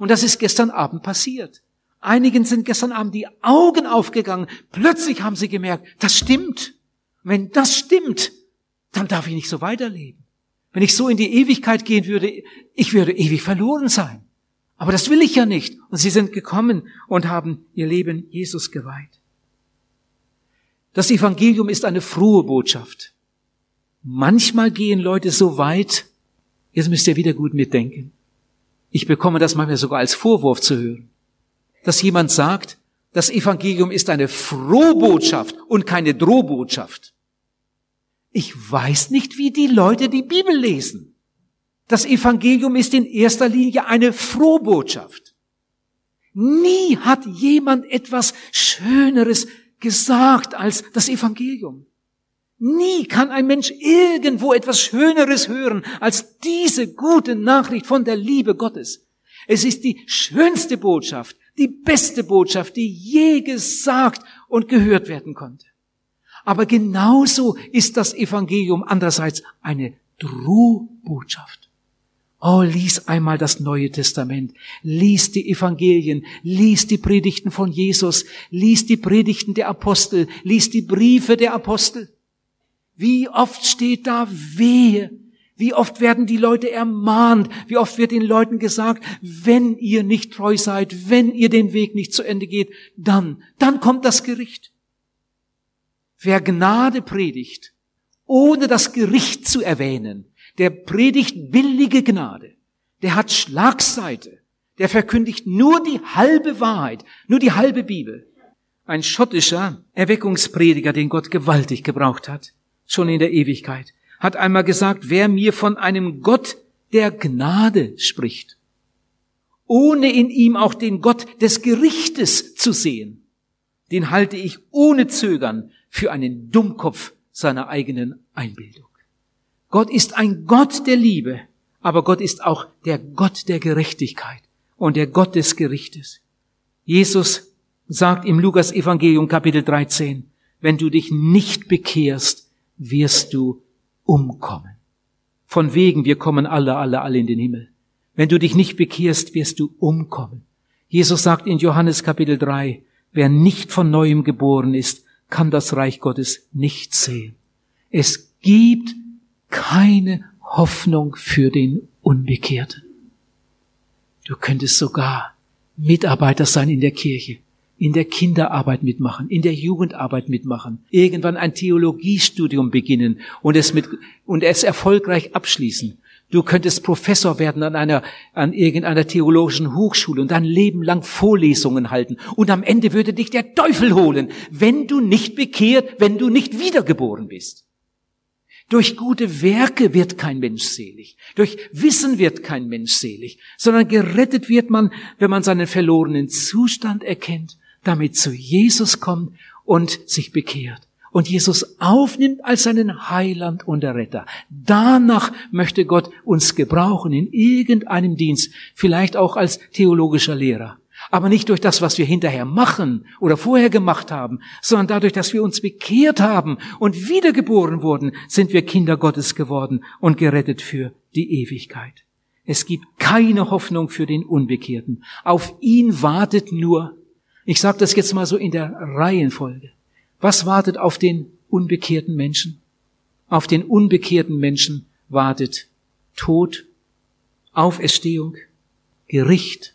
Und das ist gestern Abend passiert. Einigen sind gestern Abend die Augen aufgegangen. Plötzlich haben sie gemerkt, das stimmt. Wenn das stimmt, dann darf ich nicht so weiterleben. Wenn ich so in die Ewigkeit gehen würde, ich würde ewig verloren sein. Aber das will ich ja nicht. Und sie sind gekommen und haben ihr Leben Jesus geweiht. Das Evangelium ist eine frohe Botschaft. Manchmal gehen Leute so weit, jetzt müsst ihr wieder gut mitdenken. Ich bekomme das manchmal sogar als Vorwurf zu hören, dass jemand sagt, das Evangelium ist eine Frohbotschaft und keine Drohbotschaft. Ich weiß nicht, wie die Leute die Bibel lesen. Das Evangelium ist in erster Linie eine Frohbotschaft. Nie hat jemand etwas Schöneres gesagt als das Evangelium. Nie kann ein Mensch irgendwo etwas Schöneres hören als diese gute Nachricht von der Liebe Gottes. Es ist die schönste Botschaft, die beste Botschaft, die je gesagt und gehört werden konnte. Aber genauso ist das Evangelium andererseits eine Drohbotschaft. Oh, lies einmal das Neue Testament, lies die Evangelien, lies die Predigten von Jesus, lies die Predigten der Apostel, lies die Briefe der Apostel. Wie oft steht da wehe, wie oft werden die Leute ermahnt? Wie oft wird den Leuten gesagt, wenn ihr nicht treu seid, wenn ihr den Weg nicht zu Ende geht, dann, dann kommt das Gericht. Wer Gnade predigt, ohne das Gericht zu erwähnen, der predigt billige Gnade. Der hat Schlagseite. Der verkündigt nur die halbe Wahrheit, nur die halbe Bibel. Ein schottischer Erweckungsprediger, den Gott gewaltig gebraucht hat, schon in der Ewigkeit hat einmal gesagt, wer mir von einem Gott der Gnade spricht, ohne in ihm auch den Gott des Gerichtes zu sehen, den halte ich ohne Zögern für einen Dummkopf seiner eigenen Einbildung. Gott ist ein Gott der Liebe, aber Gott ist auch der Gott der Gerechtigkeit und der Gott des Gerichtes. Jesus sagt im Lukas Evangelium Kapitel 13, wenn du dich nicht bekehrst, wirst du umkommen. Von wegen, wir kommen alle, alle, alle in den Himmel. Wenn du dich nicht bekehrst, wirst du umkommen. Jesus sagt in Johannes Kapitel 3, wer nicht von neuem geboren ist, kann das Reich Gottes nicht sehen. Es gibt keine Hoffnung für den Unbekehrten. Du könntest sogar Mitarbeiter sein in der Kirche, in der Kinderarbeit mitmachen, in der Jugendarbeit mitmachen, irgendwann ein Theologiestudium beginnen und es mit, und es erfolgreich abschließen. Du könntest Professor werden an einer, an irgendeiner theologischen Hochschule und dein Leben lang Vorlesungen halten. Und am Ende würde dich der Teufel holen, wenn du nicht bekehrt, wenn du nicht wiedergeboren bist. Durch gute Werke wird kein Mensch selig. Durch Wissen wird kein Mensch selig, sondern gerettet wird man, wenn man seinen verlorenen Zustand erkennt, damit zu Jesus kommt und sich bekehrt und Jesus aufnimmt als seinen Heiland und Retter. Danach möchte Gott uns gebrauchen in irgendeinem Dienst, vielleicht auch als theologischer Lehrer. Aber nicht durch das, was wir hinterher machen oder vorher gemacht haben, sondern dadurch, dass wir uns bekehrt haben und wiedergeboren wurden, sind wir Kinder Gottes geworden und gerettet für die Ewigkeit. Es gibt keine Hoffnung für den Unbekehrten. Auf ihn wartet nur, ich sage das jetzt mal so in der Reihenfolge, was wartet auf den unbekehrten Menschen? Auf den unbekehrten Menschen wartet Tod, Auferstehung, Gericht,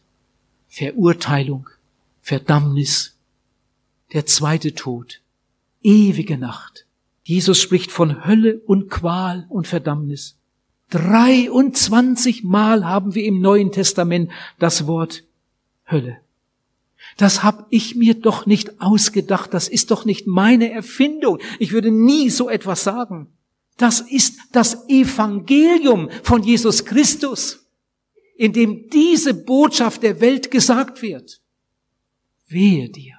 Verurteilung, Verdammnis, der zweite Tod, ewige Nacht. Jesus spricht von Hölle und Qual und Verdammnis. 23 Mal haben wir im Neuen Testament das Wort Hölle. Das hab ich mir doch nicht ausgedacht, das ist doch nicht meine Erfindung. Ich würde nie so etwas sagen. Das ist das Evangelium von Jesus Christus, in dem diese Botschaft der Welt gesagt wird. Wehe dir,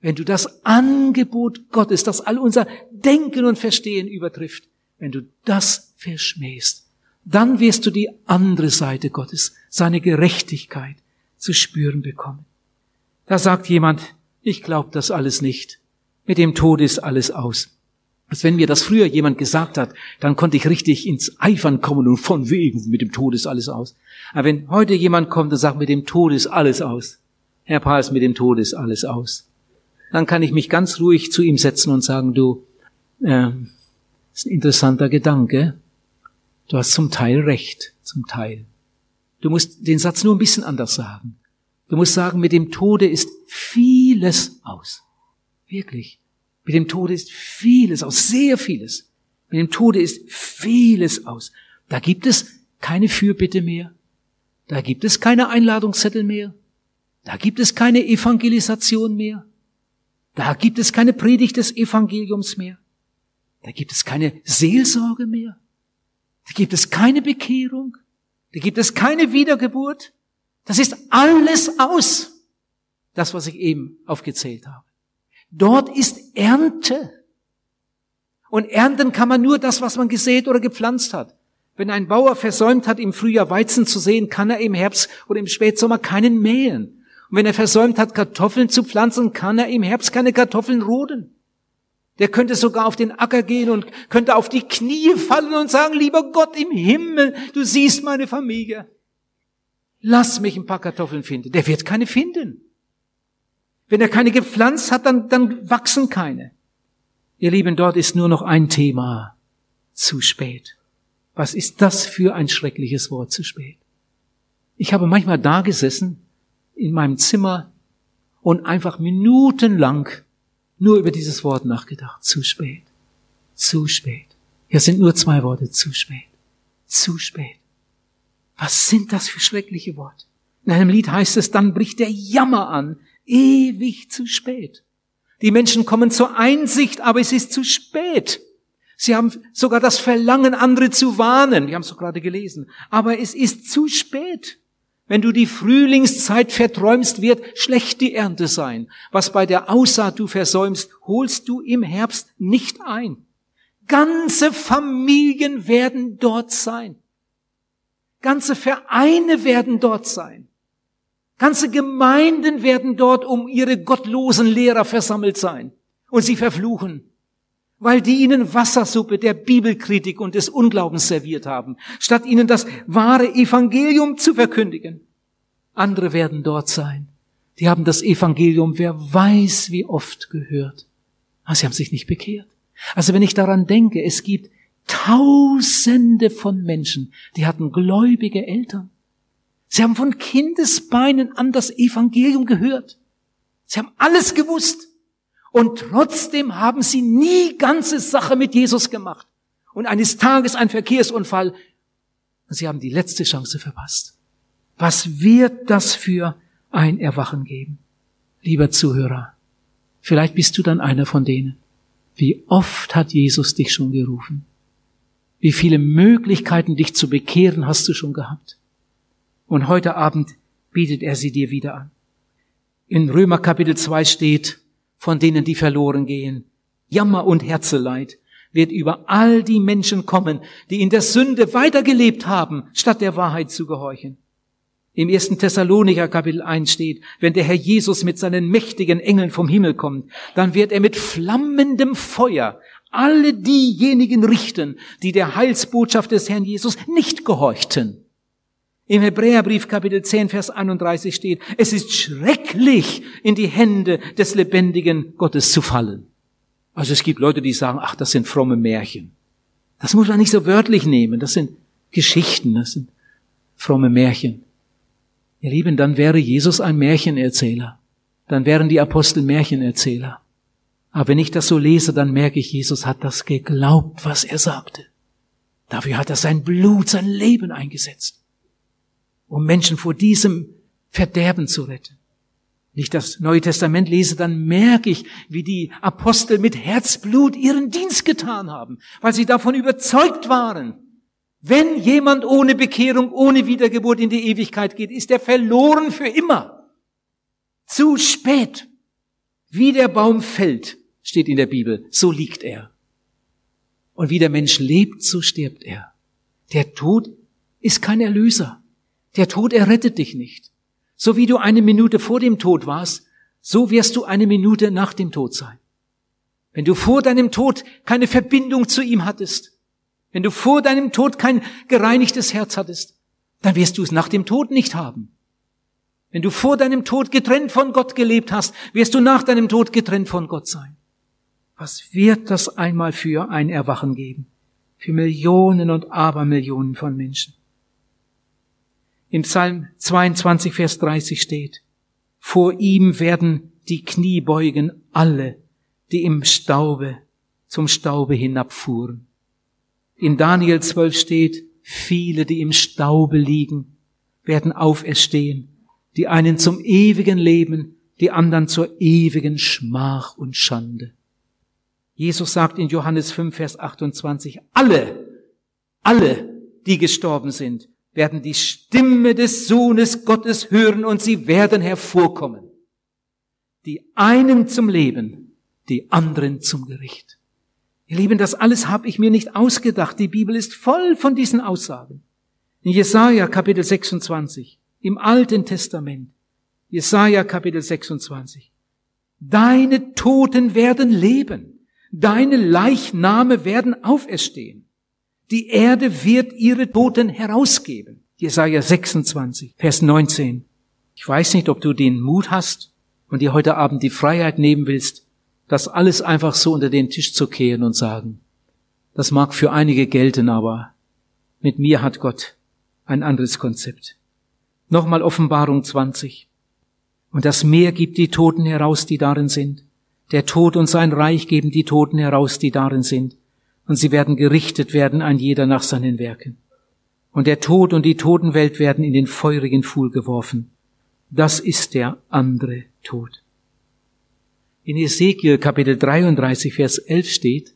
wenn du das Angebot Gottes, das all unser Denken und Verstehen übertrifft, wenn du das verschmähst, dann wirst du die andere Seite Gottes, seine Gerechtigkeit zu spüren bekommen. Da sagt jemand, ich glaube das alles nicht. Mit dem Tod ist alles aus. Als wenn mir das früher jemand gesagt hat, dann konnte ich richtig ins Eifern kommen und von wegen, mit dem Tod ist alles aus. Aber wenn heute jemand kommt und sagt, mit dem Tod ist alles aus, Herr Pals, mit dem Tod ist alles aus, dann kann ich mich ganz ruhig zu ihm setzen und sagen, du, äh, ist ein interessanter Gedanke. Du hast zum Teil recht, zum Teil. Du musst den Satz nur ein bisschen anders sagen. Du musst sagen, mit dem Tode ist vieles aus. Wirklich. Mit dem Tode ist vieles aus, sehr vieles. Mit dem Tode ist vieles aus. Da gibt es keine Fürbitte mehr. Da gibt es keine Einladungszettel mehr. Da gibt es keine Evangelisation mehr. Da gibt es keine Predigt des Evangeliums mehr. Da gibt es keine Seelsorge mehr. Da gibt es keine Bekehrung. Da gibt es keine Wiedergeburt. Das ist alles aus. Das, was ich eben aufgezählt habe. Dort ist Ernte. Und ernten kann man nur das, was man gesät oder gepflanzt hat. Wenn ein Bauer versäumt hat, im Frühjahr Weizen zu sehen, kann er im Herbst oder im Spätsommer keinen mähen. Und wenn er versäumt hat, Kartoffeln zu pflanzen, kann er im Herbst keine Kartoffeln roden. Der könnte sogar auf den Acker gehen und könnte auf die Knie fallen und sagen, lieber Gott im Himmel, du siehst meine Familie. Lass mich ein paar Kartoffeln finden. Der wird keine finden. Wenn er keine gepflanzt hat, dann, dann wachsen keine. Ihr Lieben, dort ist nur noch ein Thema. Zu spät. Was ist das für ein schreckliches Wort zu spät? Ich habe manchmal da gesessen in meinem Zimmer und einfach minutenlang nur über dieses Wort nachgedacht. Zu spät. Zu spät. Hier sind nur zwei Worte. Zu spät. Zu spät. Was sind das für schreckliche Worte? In einem Lied heißt es, dann bricht der Jammer an, ewig zu spät. Die Menschen kommen zur Einsicht, aber es ist zu spät. Sie haben sogar das Verlangen, andere zu warnen. Wir haben es doch gerade gelesen. Aber es ist zu spät. Wenn du die Frühlingszeit verträumst, wird schlecht die Ernte sein. Was bei der Aussaat du versäumst, holst du im Herbst nicht ein. Ganze Familien werden dort sein. Ganze Vereine werden dort sein. Ganze Gemeinden werden dort um ihre gottlosen Lehrer versammelt sein und sie verfluchen, weil die ihnen Wassersuppe der Bibelkritik und des Unglaubens serviert haben, statt ihnen das wahre Evangelium zu verkündigen. Andere werden dort sein. Die haben das Evangelium, wer weiß wie oft gehört, Aber sie haben sich nicht bekehrt. Also wenn ich daran denke, es gibt Tausende von Menschen, die hatten gläubige Eltern. Sie haben von Kindesbeinen an das Evangelium gehört. Sie haben alles gewusst. Und trotzdem haben sie nie ganze Sache mit Jesus gemacht. Und eines Tages ein Verkehrsunfall. Und sie haben die letzte Chance verpasst. Was wird das für ein Erwachen geben? Lieber Zuhörer, vielleicht bist du dann einer von denen. Wie oft hat Jesus dich schon gerufen? Wie viele Möglichkeiten, dich zu bekehren, hast du schon gehabt? Und heute Abend bietet er sie dir wieder an. In Römer Kapitel 2 steht, von denen, die verloren gehen, Jammer und Herzeleid wird über all die Menschen kommen, die in der Sünde weitergelebt haben, statt der Wahrheit zu gehorchen. Im ersten Thessalonicher Kapitel 1 steht, wenn der Herr Jesus mit seinen mächtigen Engeln vom Himmel kommt, dann wird er mit flammendem Feuer alle diejenigen richten, die der Heilsbotschaft des Herrn Jesus nicht gehorchten. Im Hebräerbrief Kapitel 10, Vers 31 steht, es ist schrecklich, in die Hände des lebendigen Gottes zu fallen. Also es gibt Leute, die sagen, ach, das sind fromme Märchen. Das muss man nicht so wörtlich nehmen. Das sind Geschichten, das sind fromme Märchen. Ihr Lieben, dann wäre Jesus ein Märchenerzähler. Dann wären die Apostel Märchenerzähler. Aber wenn ich das so lese, dann merke ich, Jesus hat das geglaubt, was er sagte. Dafür hat er sein Blut, sein Leben eingesetzt, um Menschen vor diesem Verderben zu retten. Wenn ich das Neue Testament lese, dann merke ich, wie die Apostel mit Herzblut ihren Dienst getan haben, weil sie davon überzeugt waren, wenn jemand ohne Bekehrung, ohne Wiedergeburt in die Ewigkeit geht, ist er verloren für immer. Zu spät. Wie der Baum fällt, steht in der Bibel, so liegt er. Und wie der Mensch lebt, so stirbt er. Der Tod ist kein Erlöser. Der Tod errettet dich nicht. So wie du eine Minute vor dem Tod warst, so wirst du eine Minute nach dem Tod sein. Wenn du vor deinem Tod keine Verbindung zu ihm hattest, wenn du vor deinem Tod kein gereinigtes Herz hattest, dann wirst du es nach dem Tod nicht haben. Wenn du vor deinem Tod getrennt von Gott gelebt hast, wirst du nach deinem Tod getrennt von Gott sein. Was wird das einmal für ein Erwachen geben? Für Millionen und Abermillionen von Menschen. Im Psalm 22, Vers 30 steht, vor ihm werden die Knie beugen alle, die im Staube, zum Staube hinabfuhren. In Daniel 12 steht, viele, die im Staube liegen, werden auferstehen die einen zum ewigen Leben, die anderen zur ewigen Schmach und Schande. Jesus sagt in Johannes 5, Vers 28, alle, alle, die gestorben sind, werden die Stimme des Sohnes Gottes hören und sie werden hervorkommen. Die einen zum Leben, die anderen zum Gericht. Ihr Lieben, das alles habe ich mir nicht ausgedacht. Die Bibel ist voll von diesen Aussagen. In Jesaja Kapitel 26 im Alten Testament. Jesaja Kapitel 26. Deine Toten werden leben. Deine Leichname werden auferstehen. Die Erde wird ihre Toten herausgeben. Jesaja 26, Vers 19. Ich weiß nicht, ob du den Mut hast und dir heute Abend die Freiheit nehmen willst, das alles einfach so unter den Tisch zu kehren und sagen, das mag für einige gelten, aber mit mir hat Gott ein anderes Konzept. Nochmal Offenbarung 20. Und das Meer gibt die Toten heraus, die darin sind. Der Tod und sein Reich geben die Toten heraus, die darin sind. Und sie werden gerichtet werden, ein jeder nach seinen Werken. Und der Tod und die Totenwelt werden in den feurigen Pfuhl geworfen. Das ist der andere Tod. In Ezekiel Kapitel 33, Vers 11 steht,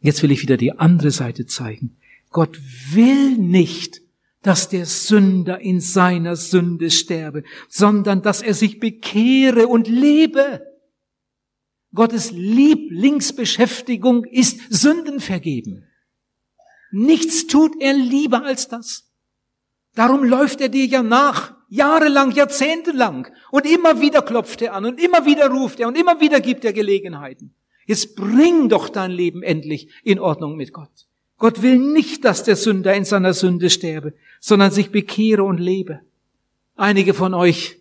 jetzt will ich wieder die andere Seite zeigen. Gott will nicht, dass der Sünder in seiner Sünde sterbe, sondern dass er sich bekehre und lebe. Gottes Lieblingsbeschäftigung ist Sünden vergeben. Nichts tut er lieber als das. Darum läuft er dir ja nach, jahrelang, jahrzehntelang. Und immer wieder klopft er an und immer wieder ruft er und immer wieder gibt er Gelegenheiten. Jetzt bring doch dein Leben endlich in Ordnung mit Gott. Gott will nicht, dass der Sünder in seiner Sünde sterbe, sondern sich bekehre und lebe. Einige von euch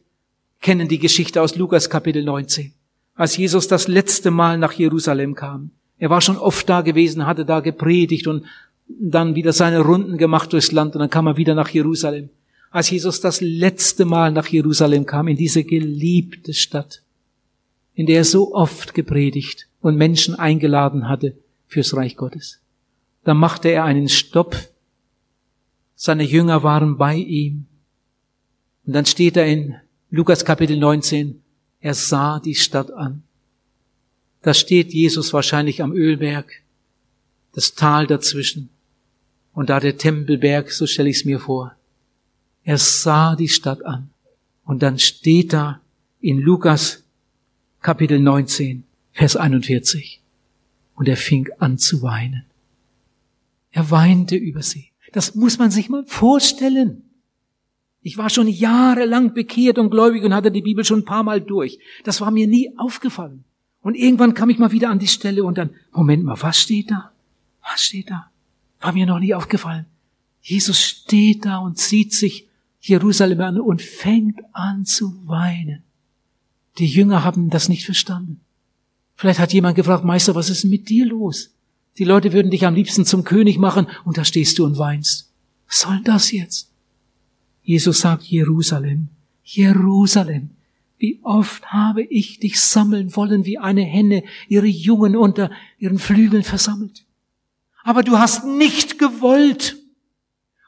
kennen die Geschichte aus Lukas Kapitel 19, als Jesus das letzte Mal nach Jerusalem kam. Er war schon oft da gewesen, hatte da gepredigt und dann wieder seine Runden gemacht durchs Land und dann kam er wieder nach Jerusalem. Als Jesus das letzte Mal nach Jerusalem kam, in diese geliebte Stadt, in der er so oft gepredigt und Menschen eingeladen hatte fürs Reich Gottes. Da machte er einen Stopp. Seine Jünger waren bei ihm. Und dann steht er in Lukas Kapitel 19, er sah die Stadt an. Da steht Jesus wahrscheinlich am Ölberg, das Tal dazwischen und da der Tempelberg, so stelle ich es mir vor. Er sah die Stadt an und dann steht da in Lukas Kapitel 19, Vers 41 und er fing an zu weinen. Er weinte über sie. Das muss man sich mal vorstellen. Ich war schon jahrelang bekehrt und gläubig und hatte die Bibel schon ein paar Mal durch. Das war mir nie aufgefallen. Und irgendwann kam ich mal wieder an die Stelle und dann, Moment mal, was steht da? Was steht da? War mir noch nie aufgefallen. Jesus steht da und zieht sich Jerusalem an und fängt an zu weinen. Die Jünger haben das nicht verstanden. Vielleicht hat jemand gefragt, Meister, was ist mit dir los? Die Leute würden dich am liebsten zum König machen und da stehst du und weinst. Was soll das jetzt? Jesus sagt Jerusalem, Jerusalem, wie oft habe ich dich sammeln wollen, wie eine Henne ihre Jungen unter ihren Flügeln versammelt. Aber du hast nicht gewollt.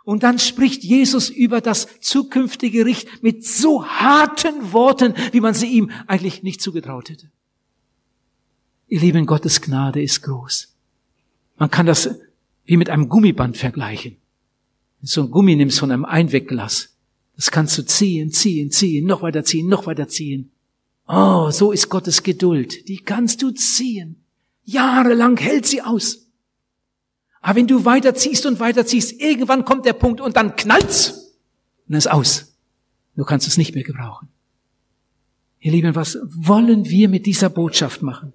Und dann spricht Jesus über das zukünftige Gericht mit so harten Worten, wie man sie ihm eigentlich nicht zugetraut hätte. Ihr Lieben, Gottes Gnade ist groß. Man kann das wie mit einem Gummiband vergleichen. Wenn du so ein Gummi nimmst von einem Einwegglas, das kannst du ziehen, ziehen, ziehen, noch weiter ziehen, noch weiter ziehen. Oh, so ist Gottes Geduld. Die kannst du ziehen. Jahrelang hält sie aus. Aber wenn du weiterziehst und weiterziehst, irgendwann kommt der Punkt und dann knallt's und dann ist aus. Du kannst es nicht mehr gebrauchen. Ihr Lieben, was wollen wir mit dieser Botschaft machen?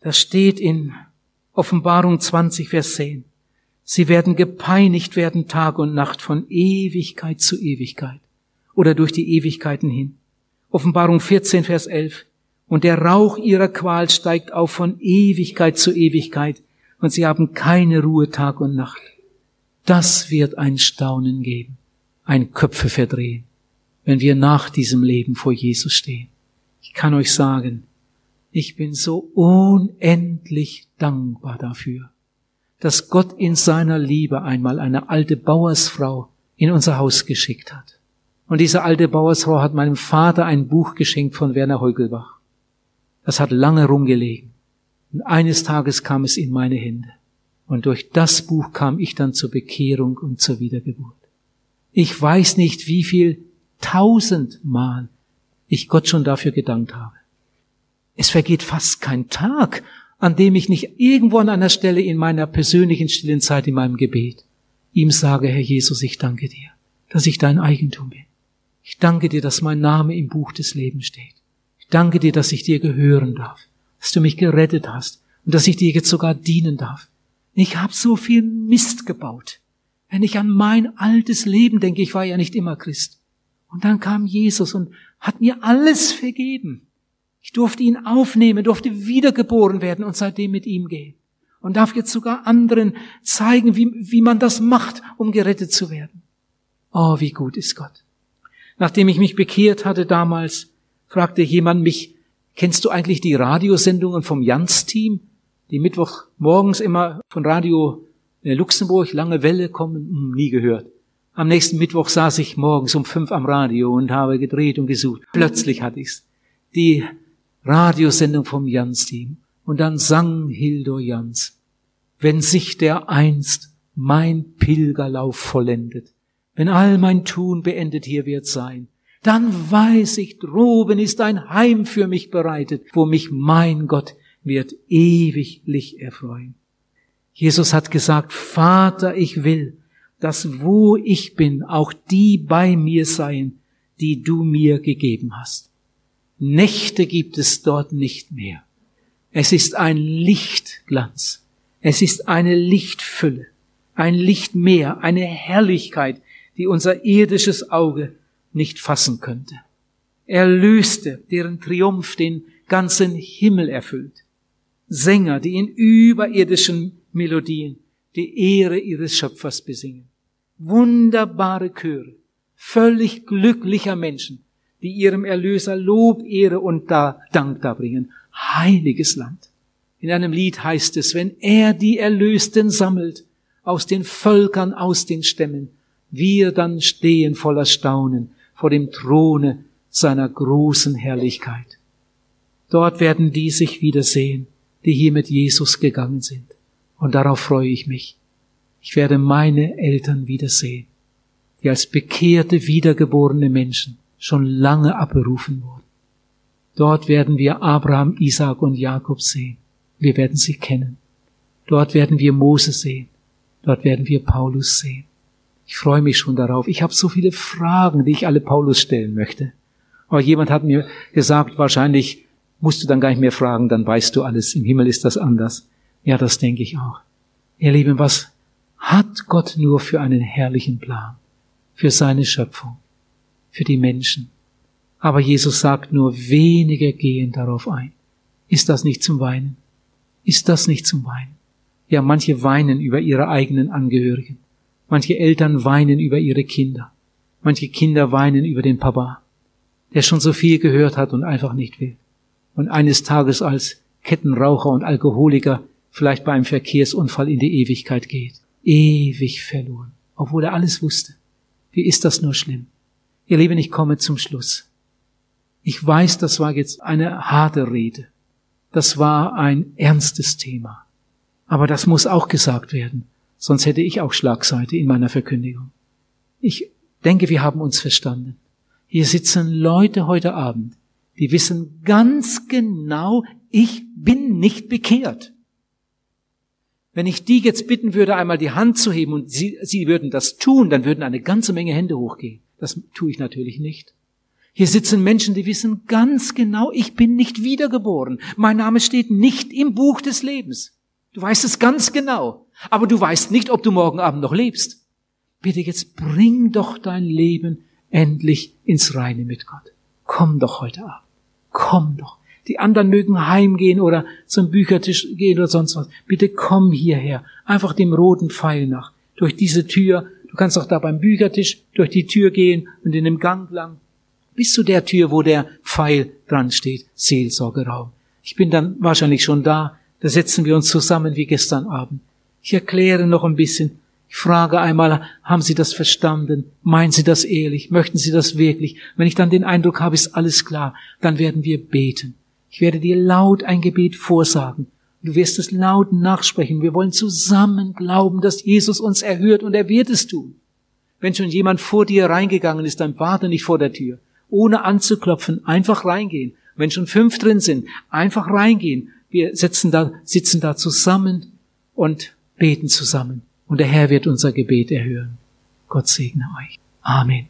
Das steht in Offenbarung 20, Vers 10. Sie werden gepeinigt werden Tag und Nacht von Ewigkeit zu Ewigkeit oder durch die Ewigkeiten hin. Offenbarung 14, Vers 11. Und der Rauch ihrer Qual steigt auf von Ewigkeit zu Ewigkeit und sie haben keine Ruhe Tag und Nacht. Das wird ein Staunen geben, ein Köpfe verdrehen, wenn wir nach diesem Leben vor Jesus stehen. Ich kann euch sagen, ich bin so unendlich dankbar dafür, dass Gott in seiner Liebe einmal eine alte Bauersfrau in unser Haus geschickt hat. Und diese alte Bauersfrau hat meinem Vater ein Buch geschenkt von Werner Heugelbach. Das hat lange rumgelegen. Und eines Tages kam es in meine Hände. Und durch das Buch kam ich dann zur Bekehrung und zur Wiedergeburt. Ich weiß nicht, wie viel tausendmal ich Gott schon dafür gedankt habe. Es vergeht fast kein Tag, an dem ich nicht irgendwo an einer Stelle in meiner persönlichen stillen Zeit in meinem Gebet ihm sage, Herr Jesus, ich danke dir, dass ich dein Eigentum bin. Ich danke dir, dass mein Name im Buch des Lebens steht. Ich danke dir, dass ich dir gehören darf, dass du mich gerettet hast und dass ich dir jetzt sogar dienen darf. Ich habe so viel Mist gebaut. Wenn ich an mein altes Leben denke, ich war ja nicht immer Christ. Und dann kam Jesus und hat mir alles vergeben. Ich durfte ihn aufnehmen, durfte wiedergeboren werden und seitdem mit ihm gehen. Und darf jetzt sogar anderen zeigen, wie, wie man das macht, um gerettet zu werden. Oh, wie gut ist Gott. Nachdem ich mich bekehrt hatte damals, fragte jemand mich, kennst du eigentlich die Radiosendungen vom Jans-Team, die Mittwoch morgens immer von Radio äh, Luxemburg, lange Welle kommen? Hm, nie gehört. Am nächsten Mittwoch saß ich morgens um fünf am Radio und habe gedreht und gesucht. Plötzlich hatte ich's. Die Radiosendung vom Jans-Team. Und dann sang Hildur Jans, wenn sich der einst mein Pilgerlauf vollendet, wenn all mein Tun beendet hier wird sein, dann weiß ich, droben ist ein Heim für mich bereitet, wo mich mein Gott wird ewiglich erfreuen. Jesus hat gesagt, Vater, ich will, dass wo ich bin, auch die bei mir seien, die du mir gegeben hast. Nächte gibt es dort nicht mehr. Es ist ein Lichtglanz. Es ist eine Lichtfülle, ein Lichtmeer, eine Herrlichkeit, die unser irdisches Auge nicht fassen könnte. Erlöste, deren Triumph den ganzen Himmel erfüllt. Sänger, die in überirdischen Melodien die Ehre ihres Schöpfers besingen. Wunderbare Chöre, völlig glücklicher Menschen, die ihrem Erlöser Lob, Ehre und Dank darbringen. Heiliges Land. In einem Lied heißt es, wenn er die Erlösten sammelt, aus den Völkern, aus den Stämmen, wir dann stehen voller Staunen vor dem Throne seiner großen Herrlichkeit. Dort werden die sich wiedersehen, die hier mit Jesus gegangen sind. Und darauf freue ich mich. Ich werde meine Eltern wiedersehen, die als bekehrte, wiedergeborene Menschen schon lange abberufen wurden. Dort werden wir Abraham, Isaac und Jakob sehen. Wir werden sie kennen. Dort werden wir Mose sehen. Dort werden wir Paulus sehen. Ich freue mich schon darauf. Ich habe so viele Fragen, die ich alle Paulus stellen möchte. Aber jemand hat mir gesagt, wahrscheinlich musst du dann gar nicht mehr fragen, dann weißt du alles. Im Himmel ist das anders. Ja, das denke ich auch. Ihr Lieben, was hat Gott nur für einen herrlichen Plan? Für seine Schöpfung, für die Menschen. Aber Jesus sagt nur, wenige gehen darauf ein. Ist das nicht zum Weinen? Ist das nicht zum Weinen? Ja, manche weinen über ihre eigenen Angehörigen. Manche Eltern weinen über ihre Kinder. Manche Kinder weinen über den Papa, der schon so viel gehört hat und einfach nicht will. Und eines Tages als Kettenraucher und Alkoholiker vielleicht bei einem Verkehrsunfall in die Ewigkeit geht. Ewig verloren, obwohl er alles wusste. Wie ist das nur schlimm? Ihr Lieben, ich komme zum Schluss. Ich weiß, das war jetzt eine harte Rede. Das war ein ernstes Thema. Aber das muss auch gesagt werden, sonst hätte ich auch Schlagseite in meiner Verkündigung. Ich denke, wir haben uns verstanden. Hier sitzen Leute heute Abend, die wissen ganz genau, ich bin nicht bekehrt. Wenn ich die jetzt bitten würde, einmal die Hand zu heben und sie, sie würden das tun, dann würden eine ganze Menge Hände hochgehen. Das tue ich natürlich nicht. Hier sitzen Menschen, die wissen ganz genau, ich bin nicht wiedergeboren. Mein Name steht nicht im Buch des Lebens. Du weißt es ganz genau. Aber du weißt nicht, ob du morgen Abend noch lebst. Bitte jetzt bring doch dein Leben endlich ins Reine mit Gott. Komm doch heute Abend. Komm doch. Die anderen mögen heimgehen oder zum Büchertisch gehen oder sonst was. Bitte komm hierher. Einfach dem roten Pfeil nach. Durch diese Tür. Du kannst auch da beim Büchertisch durch die Tür gehen und in dem Gang lang. Bis zu der Tür, wo der Pfeil dran steht. Seelsorgeraum. Ich bin dann wahrscheinlich schon da. Da setzen wir uns zusammen wie gestern Abend. Ich erkläre noch ein bisschen. Ich frage einmal, haben Sie das verstanden? Meinen Sie das ehrlich? Möchten Sie das wirklich? Wenn ich dann den Eindruck habe, ist alles klar, dann werden wir beten. Ich werde dir laut ein Gebet vorsagen. Du wirst es laut nachsprechen. Wir wollen zusammen glauben, dass Jesus uns erhört und er wird es tun. Wenn schon jemand vor dir reingegangen ist, dann warte nicht vor der Tür. Ohne anzuklopfen, einfach reingehen. Wenn schon fünf drin sind, einfach reingehen. Wir sitzen da, sitzen da zusammen und beten zusammen. Und der Herr wird unser Gebet erhören. Gott segne euch. Amen.